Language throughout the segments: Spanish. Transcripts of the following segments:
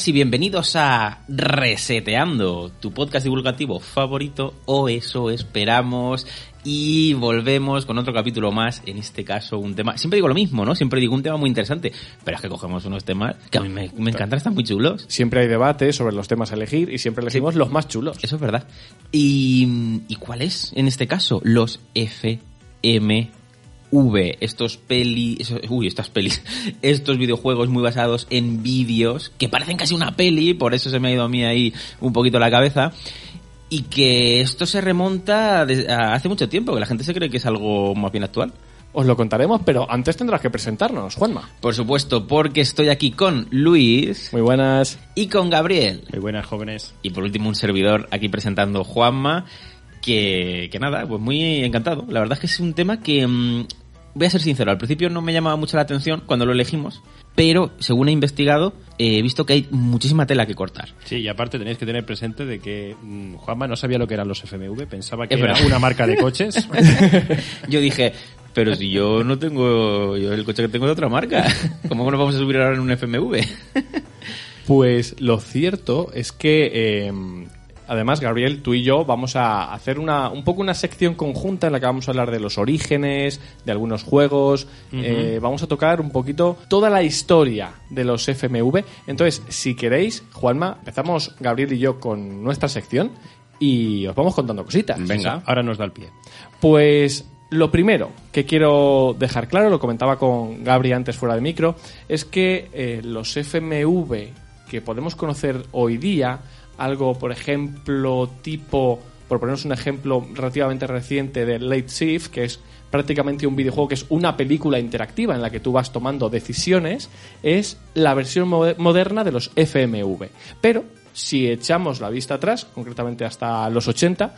Buenas y bienvenidos a Reseteando, tu podcast divulgativo favorito, o eso esperamos, y volvemos con otro capítulo más, en este caso un tema, siempre digo lo mismo, ¿no? Siempre digo un tema muy interesante, pero es que cogemos unos temas que a mí me, me encantan, están muy chulos. Siempre hay debate sobre los temas a elegir y siempre elegimos los más chulos. Eso es verdad. ¿Y, ¿y cuál es, en este caso? Los FMV, estos peli, esos- uy, estas pelis, estos videojuegos muy basados en vídeos que parecen casi una peli, por eso se me ha ido a mí ahí un poquito la cabeza. Y que esto se remonta a hace mucho tiempo, que la gente se cree que es algo más bien actual. Os lo contaremos, pero antes tendrás que presentarnos, Juanma. Por supuesto, porque estoy aquí con Luis Muy buenas. y con Gabriel. Muy buenas, jóvenes. Y por último, un servidor aquí presentando Juanma, que, que nada, pues muy encantado. La verdad es que es un tema que, mm, voy a ser sincero, al principio no me llamaba mucho la atención cuando lo elegimos, pero según he investigado, eh, he visto que hay muchísima tela que cortar. Sí, y aparte tenéis que tener presente de que mm, Juanma no sabía lo que eran los FMV, pensaba que Es era verdad. una marca de coches. Yo dije, pero si yo no tengo, yo el coche que tengo es de otra marca, ¿cómo nos vamos a subir ahora en un FMV? Pues lo cierto es que, eh, además, Gabriel, tú y yo vamos a hacer una, un poco una sección conjunta en la que vamos a hablar de los orígenes, de algunos juegos. eh, vamos a tocar un poquito toda la historia de los FMV. Entonces, si queréis, Juanma, empezamos Gabriel y yo con nuestra sección y os vamos contando cositas. Venga. Ahora nos da el pie. Pues lo primero que quiero dejar claro, lo comentaba con Gabri antes fuera de micro, es que eh, los FMV que podemos conocer hoy día, algo por ejemplo tipo, por ponernos un ejemplo relativamente reciente de Late Shift, que es prácticamente un videojuego que es una película interactiva en la que tú vas tomando decisiones, es la versión mo- moderna de los FMV. Pero si echamos la vista atrás, concretamente hasta los 80,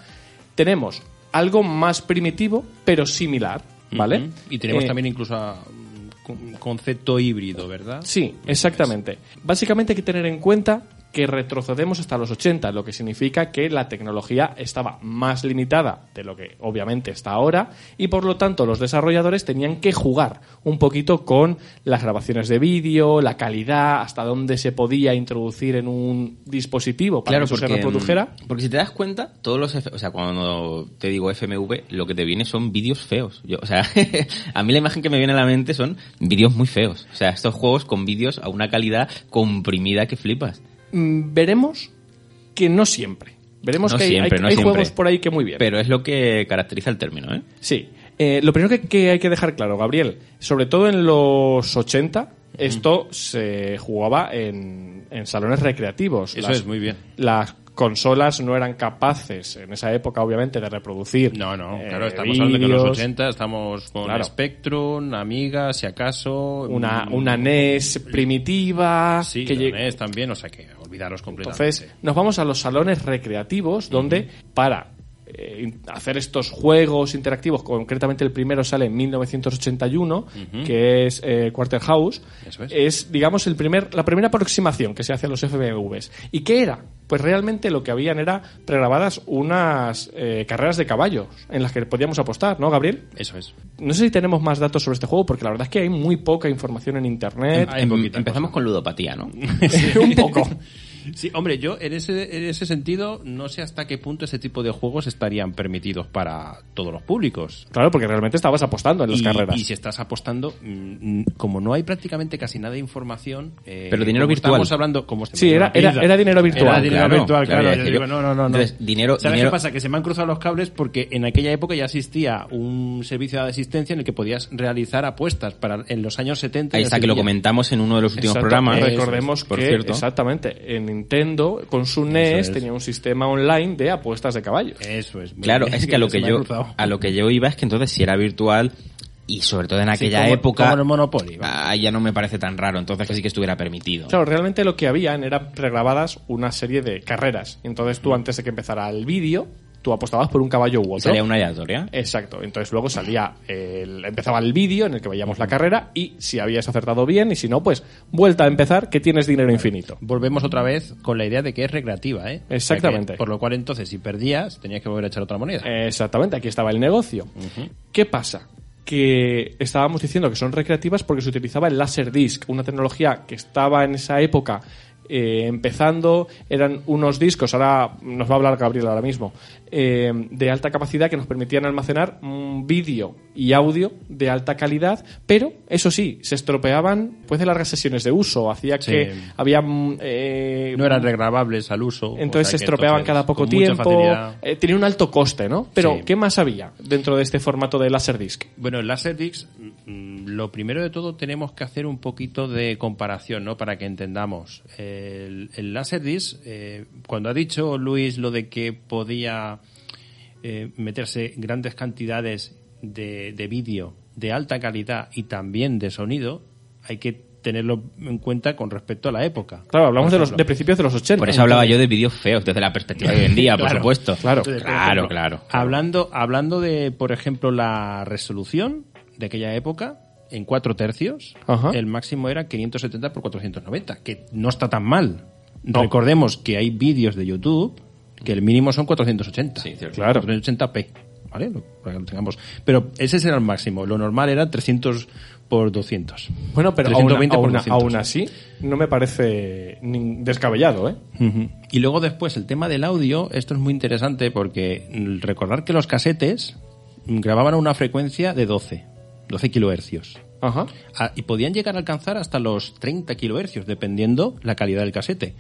tenemos algo más primitivo, pero similar, ¿vale? Y tenemos Eh, también incluso a, mm, un concepto híbrido, ¿verdad? Sí, exactamente. Básicamente hay que tener en cuenta que retrocedemos hasta los 80, lo que significa que la tecnología estaba más limitada de lo que obviamente está ahora y por lo tanto los desarrolladores tenían que jugar un poquito con las grabaciones de vídeo, la calidad, hasta dónde se podía introducir en un dispositivo para que eso se reprodujera. mm, porque si te das cuenta, todos los, o sea, cuando te digo FMV, lo que te viene son vídeos feos. Yo, o sea, a mí la imagen que me viene a la mente son vídeos muy feos. O sea, estos juegos con vídeos a una calidad comprimida que flipas. Mm, Veremos que no siempre. Veremos No que hay, siempre, hay- no hay siempre. juegos por ahí que muy bien. Pero es lo que caracteriza el término, ¿eh? Sí. Eh, lo primero que, que hay que dejar claro, Gabriel, sobre todo en los 80, esto se jugaba en, en salones recreativos. Eso Las- es muy bien. Las consolas no eran capaces, en esa época, obviamente, de reproducir. No, no, eh, claro, estamos hablando de que en los vídeos, 80 estamos con Claro. Spectrum, Amiga, si acaso. Una, mm, una NES primitiva. Sí, que la NES también, o sea que olvidaros completamente. Entonces, nos vamos a los salones recreativos donde para eh, hacer estos juegos interactivos, concretamente el primero sale en 1981, que es eh, Quarterhouse, Eso es. digamos, el primer, la primera aproximación que se hace a los FMVs. ¿Y qué era? Pues realmente lo que habían era pregrabadas unas eh, carreras de caballos en las que podíamos apostar, ¿no, Gabriel? Eso es. No sé si tenemos más datos sobre este juego, porque la verdad es que hay muy poca información en internet. Hay Em- empezamos cosa. con ludopatía, ¿no? un poco. Sí, hombre, yo en ese, en ese sentido no sé hasta qué punto ese tipo de juegos estarían permitidos para todos los públicos. Claro, porque realmente estabas apostando en las y, carreras. y si estás apostando, mm, como no hay prácticamente casi nada de información... eh, Pero dinero como virtual. Estamos hablando... Como Sí, era- era- era dinero virtual. Era dinero Claro, virtual, claro, Yo digo, no, no, no. no. Entonces, dinero- ¿Sabes dinero- qué pasa? Que se me han cruzado los cables porque en aquella época ya existía un servicio de asistencia en el que podías realizar apuestas para en los años 70. Ahí está, se que lo comentamos en uno de los últimos Exacto. programas. Recordemos por que, cierto. exactamente, en Nintendo, con su NES, es. tenía un sistema online de apuestas de caballos. Eso es. muy Claro, bien, es que a lo que yo a lo que yo iba es que entonces si era virtual y sobre todo en Sí, aquella como- época como en el Monopoly, ah, ya no me parece tan raro, entonces que sí que estuviera permitido. Claro, realmente lo que habían era pregrabadas una serie de carreras. Y entonces tú, antes de que empezara el vídeo, tú apostabas por un caballo u otro. salía una aleatoria. Exacto. Entonces luego salía el- empezaba el vídeo en el que veíamos la carrera y si habías acertado bien y si no, pues vuelta a empezar que tienes dinero infinito. Volvemos otra vez con la idea de que es recreativa, ¿eh? O sea Exactamente. que, por lo cual, entonces, si perdías, tenías que volver a echar otra moneda. Exactamente, aquí estaba el negocio. ¿Qué pasa? Que estábamos diciendo que son recreativas porque se utilizaba el Laserdisc, una tecnología que estaba en esa época eh, empezando, eran unos discos, ahora nos va a hablar Gabriel ahora mismo, eh, de alta capacidad que nos permitían almacenar un vídeo y audio de alta calidad, pero eso sí, se estropeaban después de largas sesiones de uso, hacía Sí. que había... mm, eh, no eran regrabables al uso. entonces o se sea estropeaban entonces, cada poco tiempo. eh, tenía un alto coste, ¿no? Pero, Sí. ¿qué más había dentro de este formato de Laserdisc? Bueno, el Laserdisc, mm, lo primero de todo tenemos que hacer un poquito de comparación, ¿no? Para que entendamos. El, el Laserdisc, eh, cuando ha dicho Luis lo de que podía eh, meterse grandes cantidades de, de vídeo de alta calidad y también de sonido, hay que tenerlo en cuenta con respecto a la época. Claro, hablamos de, los, de principios de los 80. Por eso hablaba yo de vídeos feos desde la perspectiva de hoy en día, por supuesto. claro. Claro, ejemplo, claro. Hablando, hablando de, por ejemplo, la resolución de aquella época, en 4 tercios, Ajá. el máximo era 570 por 490, que no está tan mal. No. Recordemos que hay vídeos de YouTube que el mínimo son 480. Sí, cierto. Claro. 480p. ¿Vale? Para que lo tengamos. Pero ese era el máximo. Lo normal era 300 por 200. Bueno, pero aún, 320 por aún- 200. aún así, no me parece descabellado, ¿eh? Y luego después el tema del audio, esto es muy interesante porque recordar que los casetes grababan a una frecuencia de 12, 12 kilohercios. Ajá. Ah, y podían llegar a alcanzar hasta los 30 kilohercios, dependiendo la calidad del casete.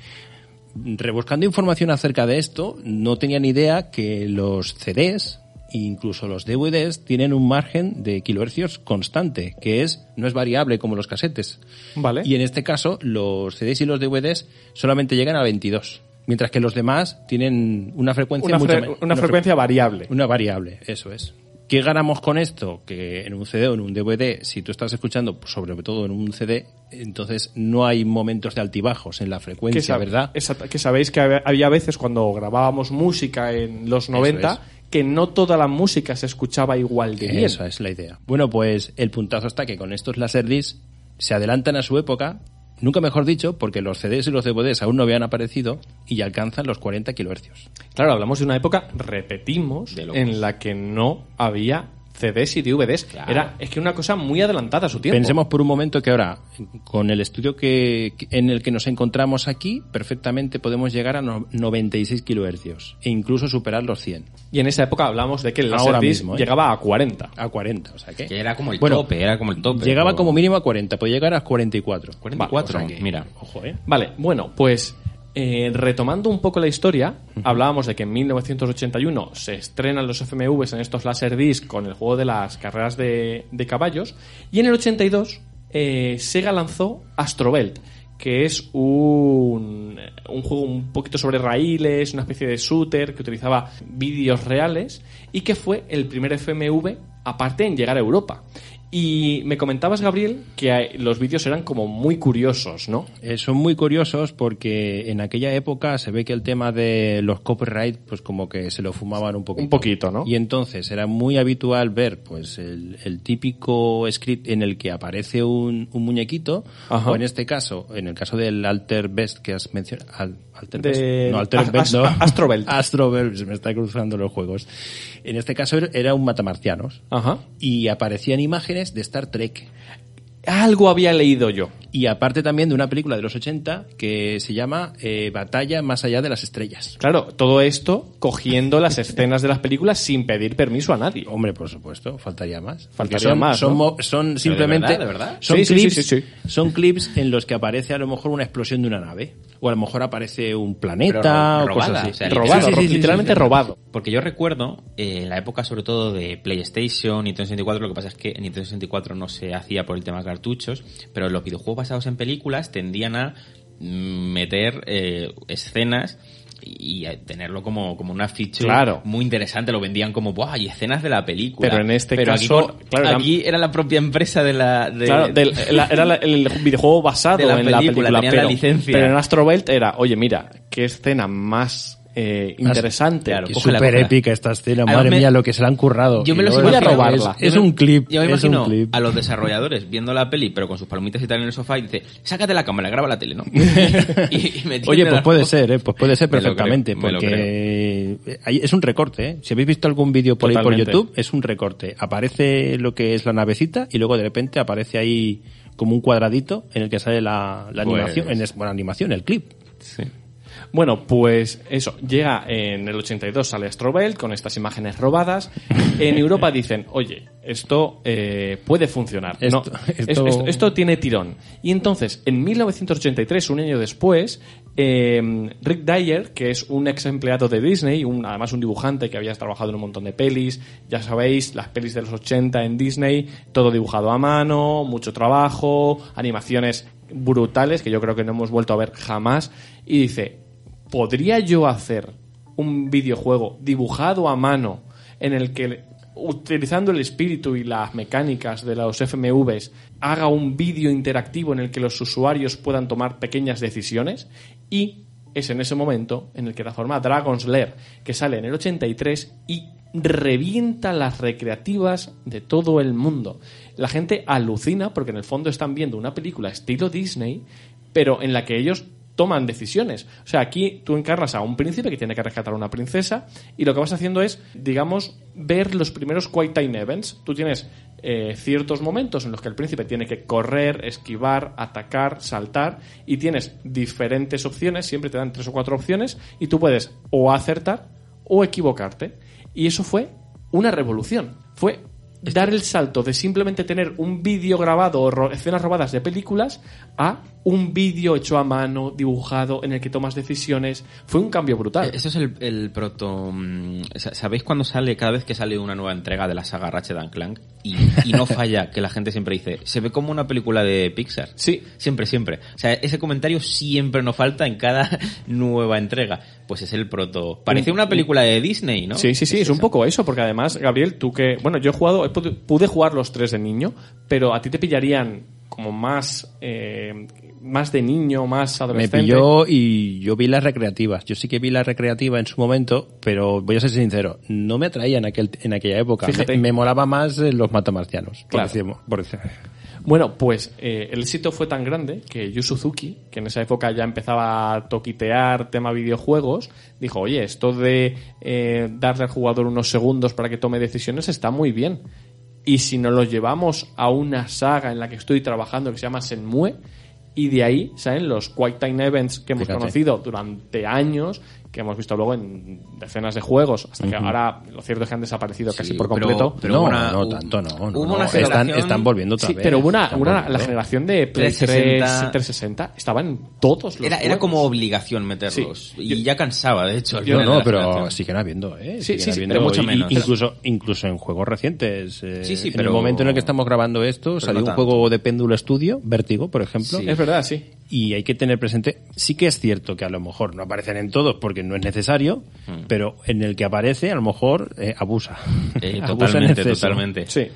Rebuscando información acerca de esto, no tenía ni idea que los CDs, incluso los DVDs, tienen un margen de kilohercios constante, que es no es variable como los casetes. Vale. Y en este caso, los CDs y los DVDs solamente llegan a 22, mientras que los demás tienen una frecuencia Una, mucho fre- una fre- frecuencia variable. una variable, eso es. ¿Qué ganamos con esto? Que en un CD o en un DVD, si tú estás escuchando, sobre todo en un CD, entonces no hay momentos de altibajos en la frecuencia, ¿verdad? exacto, que sabéis que había- veces cuando grabábamos música en los 90 es. que no toda la música se escuchaba igual de bien. Esa es la idea. Bueno, pues el puntazo está que con estos Laserdisc se adelantan a su época, nunca mejor dicho, porque los CDs y los DVDs aún no habían aparecido y ya alcanzan los 40 kilohercios. Claro, hablamos de una época, repetimos, De en la que no había CDs y DVDs. Claro. Era, es que una cosa muy adelantada a su tiempo. Pensemos por un momento que ahora, con el estudio que, en el que nos encontramos aquí, perfectamente podemos llegar a no- 96 kilohercios e incluso superar los 100. Y en esa época hablamos de que el Ahora Laserdisc mismo, ¿eh? llegaba a 40. A 40, o sea que... Que era como el Bueno, tope, era como el tope. Llegaba pero- como mínimo a 40, puede llegar a 44. 44, Vale, o sea que- mira. Ojo, ¿eh? Vale, bueno, pues eh, retomando un poco la historia, hablábamos de que en 1981 se estrenan los FMVs en estos Laserdisc con el juego de las carreras de, de caballos y en el 82 eh, Sega lanzó Astrobelt que es un, un juego un poquito sobre raíles, una especie de shooter que utilizaba vídeos reales y que fue el primer FMV aparte en llegar a Europa. Y me comentabas, Gabriel, que los vídeos eran como muy curiosos, ¿no? Eh, son muy curiosos porque en aquella época se ve que el tema de los copyright pues como que se lo fumaban un poquito. Un poquito, ¿no? Y entonces era muy habitual ver pues el, el típico script en el que aparece un, un muñequito Ajá. o en este caso, en el caso del Alter Best que has mencionado, Al- Alter De- no Alter As- Best, no. As- Astrobelt. Astrobelt, se me está cruzando los juegos. En este caso era- era un matamarcianos Ajá. y aparecían imágenes de Star Trek. Algo había leído yo. Y aparte también de una película de los 80 que se llama eh, Batalla más allá de las estrellas. Claro, todo esto cogiendo las escenas de las películas sin pedir permiso a nadie. Hombre, por supuesto, faltaría más. Faltaría son, más, son, ¿no? son simplemente verdad, de verdad? son Sí, sí, clips, sí, sí, sí. son clips en los que aparece a lo mejor una explosión de una nave o a lo mejor aparece un planeta ro- o cosas robada, así. o sea, robado, Sí, sí, sí, sí, literalmente robado. Porque yo recuerdo, eh, en la época sobre todo de PlayStation, Nintendo 64, lo que pasa es que en Nintendo 64 no se hacía por el tema cartuchos, pero los videojuegos basados en películas tendían a meter eh, escenas y tenerlo como, como una feature Claro. muy interesante. Lo vendían como, ¡buah! Y escenas de la película. Pero en este Pero caso, aquí, claro, aquí era la propia empresa de la... de- Claro, del- la- era la- el videojuego basado De la en la película, la pero, licencia. pero en Astrobelt era, oye, mira, qué escena más eh, interesante. claro, súper épica esta escena, madre me- mía, lo que se la han currado. Yo me los voy a robarla. Es, un clip, Yo me es un imagino clip. a los desarrolladores viendo la peli, pero con sus palomitas y tal en el sofá y dice, sácate la cámara, graba la tele, ¿no? y, y me Oye, pues puede ser, ¿eh? Pues puede ser perfectamente, creo, porque eh, es un recorte, ¿eh? Si habéis visto algún vídeo por ahí por. YouTube, es un recorte. Aparece lo que es la navecita y luego de repente aparece ahí como un cuadradito en el que sale la, la Pues- animación, en es, bueno, animación, el clip. Bueno, pues eso, llega en el 82 sale Astrobelt con estas imágenes robadas. En Europa dicen, oye, esto eh, puede funcionar. Esto- no, es- esto- esto, esto tiene tirón. Y entonces, en 1983, un año después, eh, Rick Dyer, que es un ex empleado de Disney, un, además un dibujante que había trabajado en un montón de pelis, ya sabéis, las pelis de los 80 en Disney, todo dibujado a mano, mucho trabajo, animaciones brutales que yo creo que no hemos vuelto a ver jamás, y dice, ¿podría yo hacer un videojuego dibujado a mano en el que utilizando el espíritu y las mecánicas de los FMVs haga un vídeo interactivo en el que los usuarios puedan tomar pequeñas decisiones? Y es en ese momento en el que la forma Dragon's Lair, que sale en el 83 y revienta las recreativas de todo el mundo. La gente alucina porque en el fondo están viendo una película estilo Disney, pero en la que ellos toman decisiones. O sea, aquí tú encarnas a un príncipe que tiene que rescatar a una princesa y lo que vas haciendo es, digamos, ver los primeros Quiet Time Events. Tú tienes eh, ciertos momentos en los que el príncipe tiene que correr, esquivar, atacar, saltar y tienes diferentes opciones, siempre te dan tres o cuatro opciones y tú puedes o acertar o equivocarte. Y eso fue una revolución. Fue dar el salto de simplemente tener un vídeo grabado o escenas robadas de películas a un vídeo hecho a mano, dibujado, en el que tomas decisiones. Fue un cambio brutal. Eso es el, el proto... mm, sa- ¿Sabéis cuando sale, cada vez que sale una nueva entrega de la saga Ratchet and Clank? Y, y no falla, que la gente siempre dice, se ve como una película de Pixar. Sí. Siempre, siempre. O sea, ese comentario siempre nos falta en cada nueva entrega. Pues es el proto... Parece una película de Disney, ¿no? Sí, sí, sí, es un esa. poco eso, porque además, Gabriel, tú que, bueno, yo he jugado, pude jugar los tres de niño, pero a ti te pillarían como más, eh, más de niño, más Me adolescente. pilló y yo vi las recreativas. Yo sí que vi la recreativa en su momento, pero voy a ser sincero, no me atraía en, aquel, en aquella época. Fíjate. Me, me molaba más eh, los matamarcianos. por Claro. por decir- Bueno, pues eh, el éxito fue tan grande que Yu Suzuki, que en esa época ya empezaba a toquitear tema videojuegos, dijo, oye, esto de eh, darle al jugador unos segundos para que tome decisiones está muy bien. Y si nos lo llevamos a una saga en la que estoy trabajando que se llama Senmue, y de ahí salen los Quick Time Events que hemos Fíjate. conocido durante años, que hemos visto luego en decenas de juegos, hasta que ahora lo cierto es que han desaparecido casi por completo. pero no, una- no tanto, no. no, hubo no. una están, generación- están volviendo otra Sí, vez. pero hubo una, una- la generación de Play 360. 3, 360 estaba en todos los Era, era juegos. como obligación meterlos. Sí. Y Yo- ya cansaba, de hecho. Yo- No, de pero siguen habiendo, ¿eh? Sí, Siguen sí, sí, habiendo. pero mucho Y- menos. Incluso, incluso en juegos recientes. eh, Sí, sí, En pero- el momento en el que estamos grabando esto, salió no un juego de péndulo estudio, Vértigo, por ejemplo. Sí. Es verdad, sí. Y hay que tener presente, sí que es cierto que a lo mejor no aparecen en todos porque no es necesario, pero en el que aparece a lo mejor eh, abusa. Eh, Abusa en totalmente, totalmente. Sí.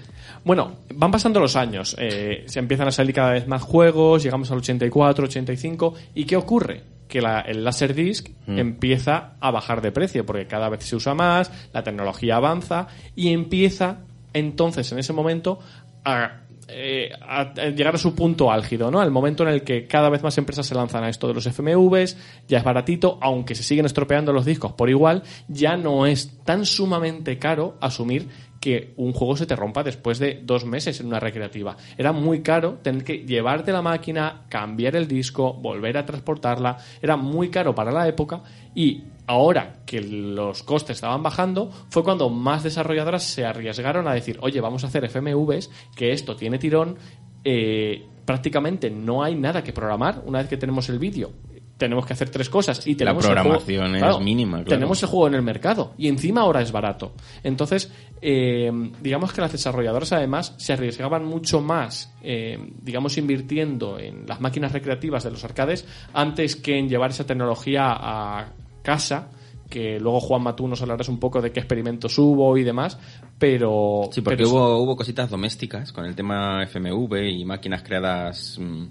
Bueno, van pasando los años. eh, se empiezan a salir cada vez más juegos, llegamos al 84, 85. ¿Y qué ocurre? Que la- el Laserdisc empieza a bajar de precio porque cada vez se usa más, la tecnología avanza y empieza entonces en ese momento a, eh, a- a llegar a su punto álgido, ¿no? Al momento en el que cada vez más empresas se lanzan a esto de los FMVs, ya es baratito, aunque se siguen estropeando los discos por igual, ya no es tan sumamente caro asumir que un juego se te rompa después de dos meses en una recreativa. Era muy caro tener que llevarte la máquina, cambiar el disco, volver a transportarla. Era muy caro para la época y ahora que los costes estaban bajando fue cuando más desarrolladoras se arriesgaron a decir, oye, vamos a hacer FMVs, que esto tiene tirón, eh, prácticamente no hay nada que programar una vez que tenemos el vídeo. Tenemos que hacer tres cosas y La tenemos el programación juego- es mínima, claro. Tenemos el juego en el mercado y encima ahora es barato. Entonces, eh, digamos que las desarrolladoras además se arriesgaban mucho más, eh, digamos, invirtiendo en las máquinas recreativas de los arcades antes que en llevar esa tecnología a casa que luego Juan Matú nos hablarás un poco de qué experimentos hubo y demás, pero... Sí, porque pero- hubo, hubo cositas domésticas con el tema FMV y máquinas creadas mm,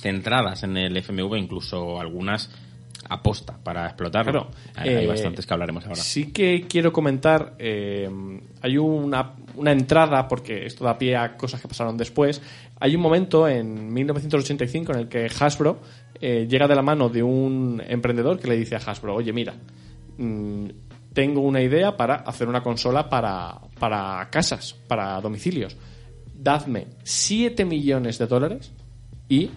centradas en el FMV, incluso algunas aposta para explotarlo. Claro, hay, hay eh, bastantes que hablaremos ahora. Sí que quiero comentar, eh, hay una, una entrada, porque esto da pie a cosas que pasaron después. Hay un momento en 1985 en el que Hasbro eh, llega de la mano de un emprendedor que le dice a Hasbro, oye, mira, mm, tengo una idea para hacer una consola para, para casas, para domicilios. Dadme 7 millones de dólares y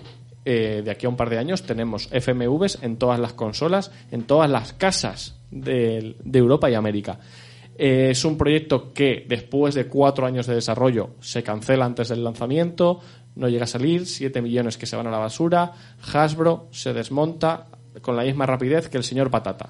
eh, de aquí a un par de años tenemos FMVs en todas las consolas, en todas las casas de, de Europa y América. Eh, es un proyecto que después de cuatro años de desarrollo se cancela antes del lanzamiento, no llega a salir, 7 millones que se van a la basura, Hasbro se desmonta con la misma rapidez que el señor Patata.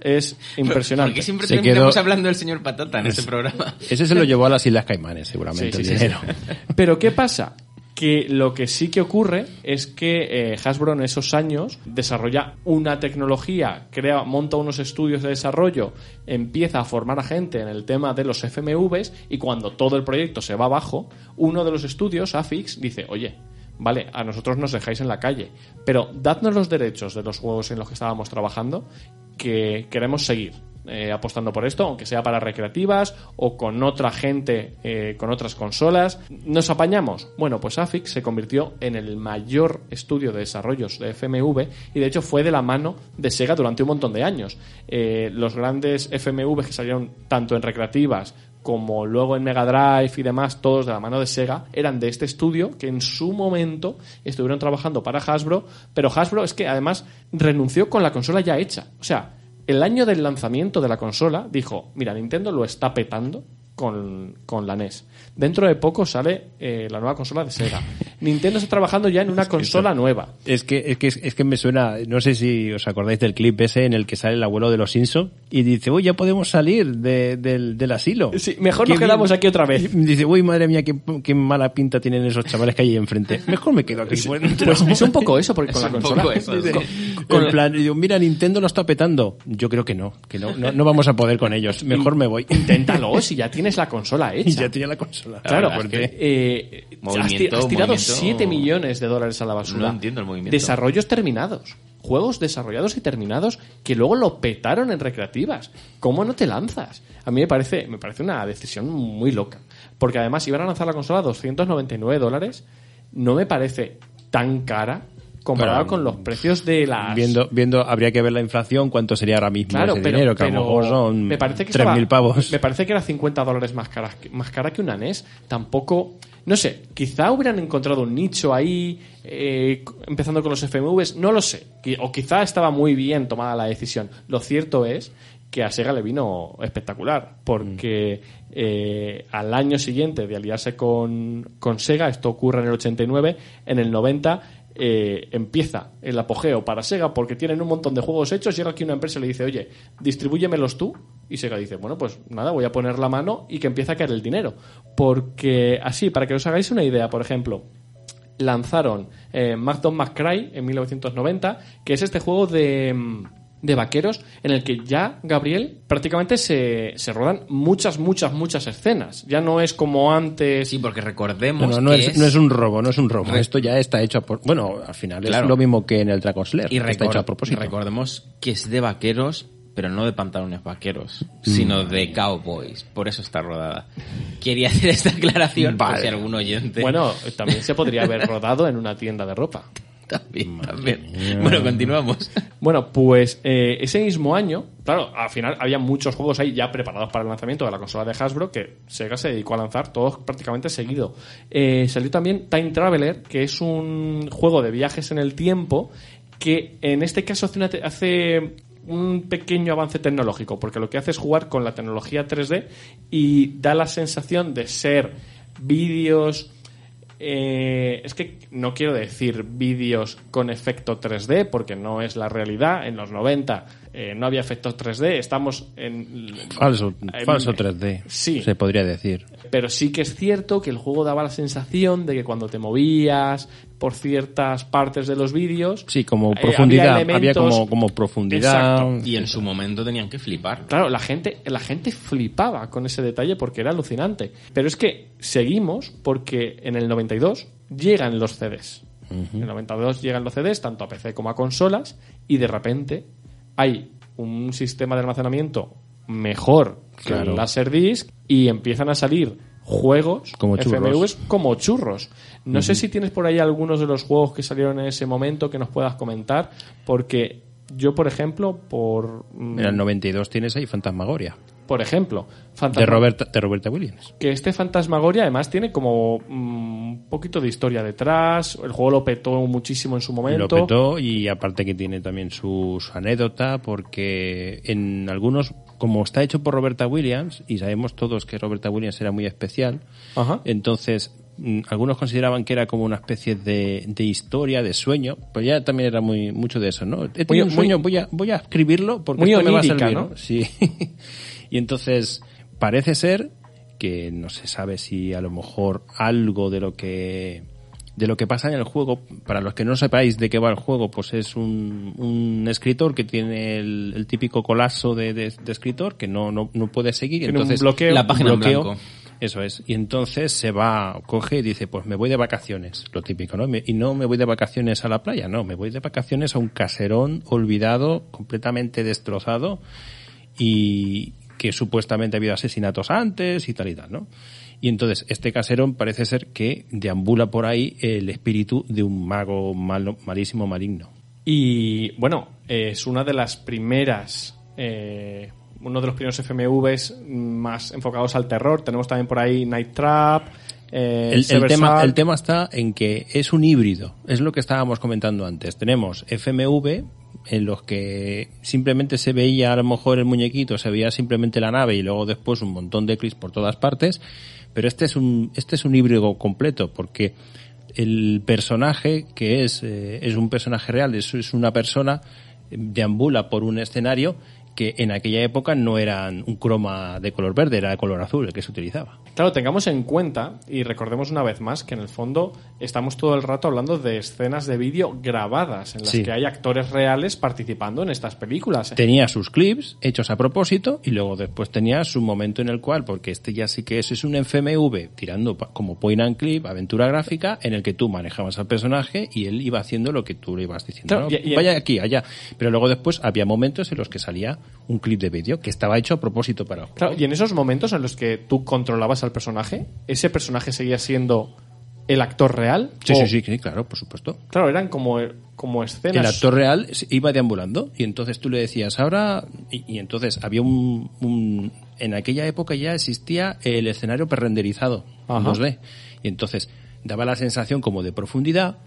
Es impresionante. Porque siempre Se terminamos quedó- hablando del señor Patata en este programa. Ese se lo llevó a las Islas Caimanes, seguramente, Sí, sí, el sí, dinero. sí. Pero ¿qué pasa? Que lo que sí que ocurre es que eh, Hasbro en esos años desarrolla una tecnología, crea, monta unos estudios de desarrollo, empieza a formar a gente en el tema de los FMVs y cuando todo el proyecto se va abajo, uno de los estudios, AFIX, dice, oye, vale, a nosotros nos dejáis en la calle, pero dadnos los derechos de los juegos en los que estábamos trabajando que queremos seguir eh, apostando por esto, aunque sea para recreativas o con otra gente, eh, con otras consolas. ¿Nos apañamos? Bueno, pues AFIX se convirtió en el mayor estudio de desarrollos de FMV y de hecho fue de la mano de Sega durante un montón de años. Eh, los grandes FMV que salieron tanto en recreativas como luego en Mega Drive y demás, todos de la mano de Sega, eran de este estudio que en su momento estuvieron trabajando para Hasbro, pero Hasbro es que además renunció con la consola ya hecha. O sea, el año del lanzamiento de la consola dijo, mira, Nintendo lo está petando con, con la NES. Dentro de poco sale eh, la nueva consola de Sega. Nintendo está trabajando ya en una consola nueva. Es que, es que, es que me suena, no sé si os acordáis del clip ese en el que sale el abuelo de los Simpson y dice, uy, ya podemos salir de- del, del asilo. Sí, mejor nos quedamos bien". aquí otra vez. Dice, uy, madre mía, qué, qué mala pinta tienen esos chavales que hay ahí enfrente. Mejor me quedo aquí. por dentro". Pues es un poco eso, porque con Es la consola... eso, con- en plan, y digo, mira, Nintendo lo está petando. Yo creo que no, que no, no, no vamos a poder con ellos. Mejor me voy. Inténtalo si ya tienes la consola Y hecha. ya tenía la consola. Claro, porque eh, has, ti- Movimiento, has tirado movimiento- 7 millones de dólares a la basura. No entiendo el movimiento. Desarrollos terminados. Juegos desarrollados y terminados que luego lo petaron en recreativas. ¿Cómo no te lanzas? A mí me parece, me parece una decisión muy loca. Porque además iban a lanzar la consola a 299 dólares. No me parece tan cara comparado Pero, con los precios de las... Viendo, viendo, habría que ver la inflación, cuánto sería ahora mismo Claro, ese pero, dinero, que a pero lo mejor son me parece que 3.000 estaba- pavos. Me parece que era 50 dólares más cara, que- más cara que una NES. Tampoco, no sé, quizá hubieran encontrado un nicho ahí, eh, empezando con los FMVs, no lo sé. O quizá estaba muy bien tomada la decisión. Lo cierto es que a Sega le vino espectacular, porque eh, al año siguiente de aliarse con, con Sega, esto ocurre en el 89, en el 90 eh, empieza el apogeo para Sega porque tienen un montón de juegos hechos. Llega aquí una empresa y le dice, oye, distribúyemelos tú. Y Sega dice, bueno, pues nada, voy a poner la mano y que empiece a caer el dinero. Porque así, para que os hagáis una idea, por ejemplo, lanzaron eh, Mac Don't McCry en 1990, que es este juego de, mm, de vaqueros en el que ya, Gabriel, prácticamente se, se rodan muchas, muchas, muchas escenas. Ya no es como antes. Sí, porque recordemos No, no, que es, no es un robo, no es un robo. Esto ya está hecho a por- Bueno, al final Claro. es lo mismo que en el Dragon Slayer. Y está hecho a propósito. recordemos que es de vaqueros, pero no de pantalones vaqueros, Mm. sino de cowboys. Por eso está rodada. Quería hacer esta aclaración por Vale. si algún oyente... Bueno, también se podría haber rodado en una tienda de ropa. También, también. Bueno, continuamos. Bueno, pues eh, ese mismo año, claro, al final había muchos juegos ahí ya preparados para el lanzamiento de la consola de Hasbro que Sega se dedicó a lanzar todos prácticamente seguido. Eh, salió también Time Traveler, que es un juego de viajes en el tiempo que en este caso hace, una hace un pequeño avance tecnológico, porque lo que hace es jugar con la tecnología 3D y da la sensación de ser vídeos eh, es que no quiero decir vídeos con efecto 3D porque no es la realidad. En los 90 eh, no había efectos 3D. Estamos en. Falso, en- falso 3D. Sí. Se podría decir. Pero sí que es cierto que el juego daba la sensación de que cuando te movías por ciertas partes de los vídeos. Sí, como eh, profundidad. había como, como profundidad. Exacto. Y en su momento tenían que flipar. Claro, la gente, la gente flipaba con ese detalle porque era alucinante. Pero es que seguimos porque en el 92 llegan los CDs. En el 92 llegan los CDs tanto a PC como a consolas y de repente hay un sistema de almacenamiento mejor que Claro. el Laserdisc y empiezan a salir juegos Como churros. FMVs como churros. No sé si tienes por ahí algunos de los juegos que salieron en ese momento que nos puedas comentar porque yo, por ejemplo, por mm, En el 92 tienes ahí Fantasmagoria. por ejemplo, De, Fantasma- Roberta, de Roberta Williams. que este Fantasmagoria además tiene como mm, un poquito de historia detrás. El juego lo petó muchísimo en su momento. Lo petó y aparte que tiene también su, anécdota porque en algunos, como está hecho por Roberta Williams, y sabemos todos que Roberta Williams era muy especial, Ajá. entonces mm, algunos consideraban que era como una especie de, de historia, de sueño, pero ya también era muy mucho de eso, ¿no? He tenido Muy- un sueño, muy- voy, a, voy a escribirlo porque muy esto me va a servir, ¿no? ¿no? Sí. y entonces parece ser que no se sabe si a lo mejor algo de lo que de lo que pasa en el juego, para los que no sepáis de qué va el juego, pues es un, un escritor que tiene el, el típico colapso de, de- de escritor que no, no, no puede seguir. un entonces, bloqueo. La página en bloqueo, blanco. Eso es. Y entonces se va, coge y dice, pues me voy de vacaciones, lo típico, ¿no? Y no me voy de vacaciones a la playa, no, me voy de vacaciones a un caserón olvidado, completamente destrozado y que supuestamente ha habido asesinatos antes y tal y tal, ¿no? Y entonces este caserón parece ser que deambula por ahí el espíritu de un mago malo, malísimo, maligno. Y bueno, es una de las primeras. eh, uno de los primeros FMVs más enfocados al terror. Tenemos también por ahí Night Trap. eh, El, el Sever tema, Salt. el tema está en que es un híbrido, es lo que estábamos comentando antes. Tenemos FMV en los que simplemente se veía a lo mejor el muñequito, se veía simplemente la nave y luego después un montón de clics por todas partes, pero este es un, este es un híbrido completo porque el personaje que es, eh, es un personaje real, es, es una persona, eh, deambula por un escenario que en aquella época no eran un croma de color verde, era de color azul el que se utilizaba. Claro, tengamos en cuenta y recordemos una vez más que en el fondo estamos todo el rato hablando de escenas de vídeo grabadas en las Sí. que hay actores reales participando en estas películas. tenía sus clips hechos a propósito y luego después tenía su momento en el cual, porque este ya sí que es, es un FMV tirando como point and clip, aventura gráfica, en el que tú manejabas al personaje y él iba haciendo lo que tú le ibas diciendo. Claro, ¿no? y- y- Vaya aquí, allá. Pero luego después había momentos en los que salía un clip de vídeo que estaba hecho a propósito para. Claro, y en esos momentos en los que tú controlabas al personaje, ese personaje seguía siendo el actor real. Sí, o- sí, sí, claro, por supuesto. Claro, eran como, como escenas. El actor real iba deambulando y entonces tú le decías ahora y, y entonces había un, un- en aquella época ya existía el escenario prerenderizado en Ajá. 2D y entonces daba la sensación como de profundidad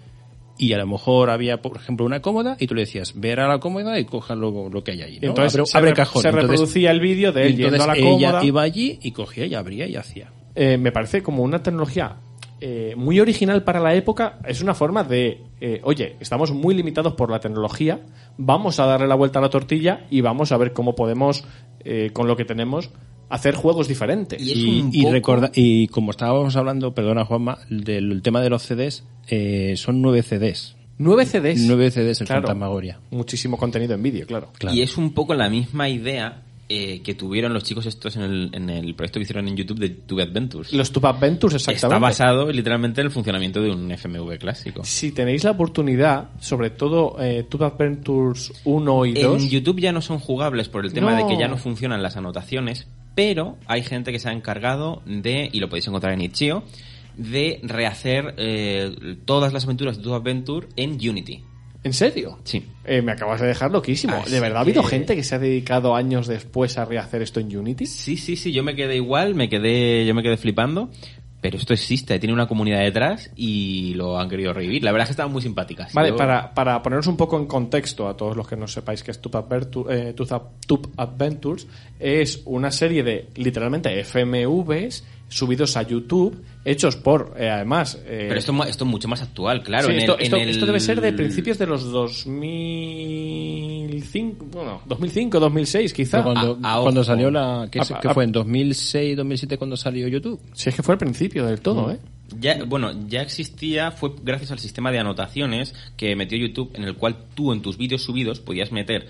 y a lo mejor había por ejemplo una cómoda y tú le decías ver a la cómoda y coja lo, lo que hay allí entonces abre, se, abre cajón se Entonces- reproducía el vídeo de él yendo a la ella cómoda. iba allí y cogía y abría y hacía Eh, me parece como una tecnología eh, muy original para la época. Es una forma de, eh, oye, estamos muy limitados por la tecnología, vamos a darle la vuelta a la tortilla y vamos a ver cómo podemos, eh, con lo que tenemos, hacer juegos diferentes. Y y, y recorda- y como estábamos hablando, perdona Juanma, del tema de los CDs, eh, son nueve CDs. Nueve CDs. Nueve CDs en Claro. Fantasmagoria. Muchísimo contenido en vídeo, claro. Claro. Y es un poco la misma idea eh, que tuvieron los chicos estos en el, en el proyecto que hicieron en YouTube de Tube Adventures. Los Tube Adventures, exactamente. Está basado literalmente en el funcionamiento de un FMV clásico. Si tenéis la oportunidad, sobre todo eh, Tube Adventures 1 y 2, En YouTube ya no son jugables por el tema No. de que ya no funcionan las anotaciones, pero hay gente que se ha encargado de, y lo podéis encontrar en Itch.io, de rehacer eh, todas las aventuras de Tube Adventure en Unity. ¿en serio? Sí. Eh, me acabas de dejar loquísimo. Así ¿De verdad ha habido que- gente que se ha dedicado años después a rehacer esto en Unity? Sí, sí, sí, yo me quedé igual, me quedé, yo me quedé flipando, pero esto existe, tiene una comunidad detrás y lo han querido revivir. La verdad es que estaban muy simpáticas. Vale, Yo- para, para poneros un poco en contexto a todos los que no sepáis que es Tube, Advertu- eh, Adventures, es una serie de literalmente FMVs subidos a YouTube, hechos por, eh, además... eh, Pero esto, esto es mucho más actual, claro. sí, en esto, el- en esto- el- esto debe ser de principios de los 2005, bueno, 2005, 2006 quizá. Cuando, a- a cuando salió la... ¿Qué, A- qué a- fue? ¿En 2006, 2007 cuando salió YouTube? Si es que fue al principio del todo, ¿eh? Ya, bueno, ya existía, fue gracias al sistema de anotaciones que metió YouTube, en el cual tú en tus vídeos subidos podías meter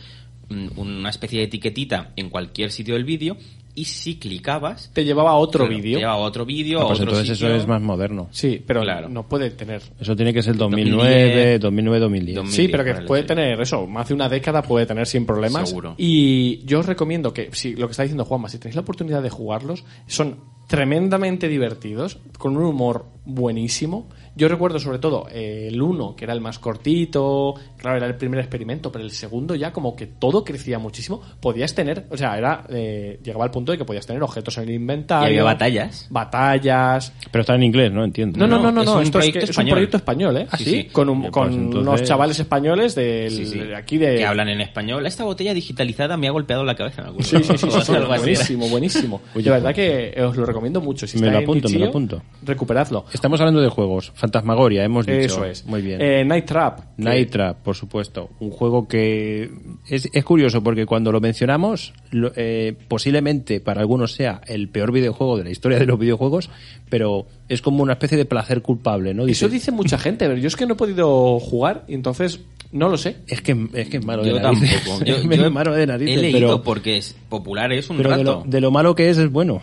mm, una especie de etiquetita en cualquier sitio del vídeo y si clicabas... Te llevaba a otro claro, vídeo. te llevaba a otro vídeo, Ah, a pues otro entonces sitio. eso es más moderno. Sí, pero Claro. no puede tener Eso tiene que ser 2010, 2009, 2009, 2010. 2000. Sí, pero que puede tener eso, más de una década puede tener sin problemas. Seguro. Y yo os recomiendo que, si lo que está diciendo Juanma, si tenéis la oportunidad de jugarlos, son tremendamente divertidos, con un humor buenísimo. Yo recuerdo sobre todo eh, el uno, que era el más cortito, claro, era el primer experimento, pero el segundo ya como que todo crecía muchísimo. Podías tener, o sea, era eh, llegaba al punto de que podías tener objetos en el inventario. Y había batallas. Batallas, Pero está en inglés, ¿no? Entiendo. no, no, no, No, no, es no, un esto es, proyecto que es un español. proyecto español, ¿eh? Sí, Así, sí. con, un- Pues con entonces- unos chavales españoles del, Sí, sí. de aquí de... Que hablan en español. Esta botella digitalizada me ha golpeado la cabeza. acuerdo. Sí, sí, sí, sí, sí, Algo así era. buenísimo, buenísimo. Oye, de verdad pues- que os lo recomiendo mucho. Si Me está lo en apunto, me lo apunto. Recuperadlo. Estamos hablando de juegos. Fantasmagoria, hemos dicho. Eso es. Muy bien. Eh, Night Trap. que- Night Trap, por supuesto. Un juego que es, es curioso porque cuando lo mencionamos, lo- eh, posiblemente para algunos sea el peor videojuego de la historia de los videojuegos, pero es como una especie de placer culpable, ¿no? Eso Dice, dice mucha gente, pero yo es que no he podido jugar y entonces no lo sé. es que es que es malo Yo de narices. tampoco. Yo, Es yo malo de narices, he leído pero, porque es popular es un pero de, lo, de lo malo que es es bueno.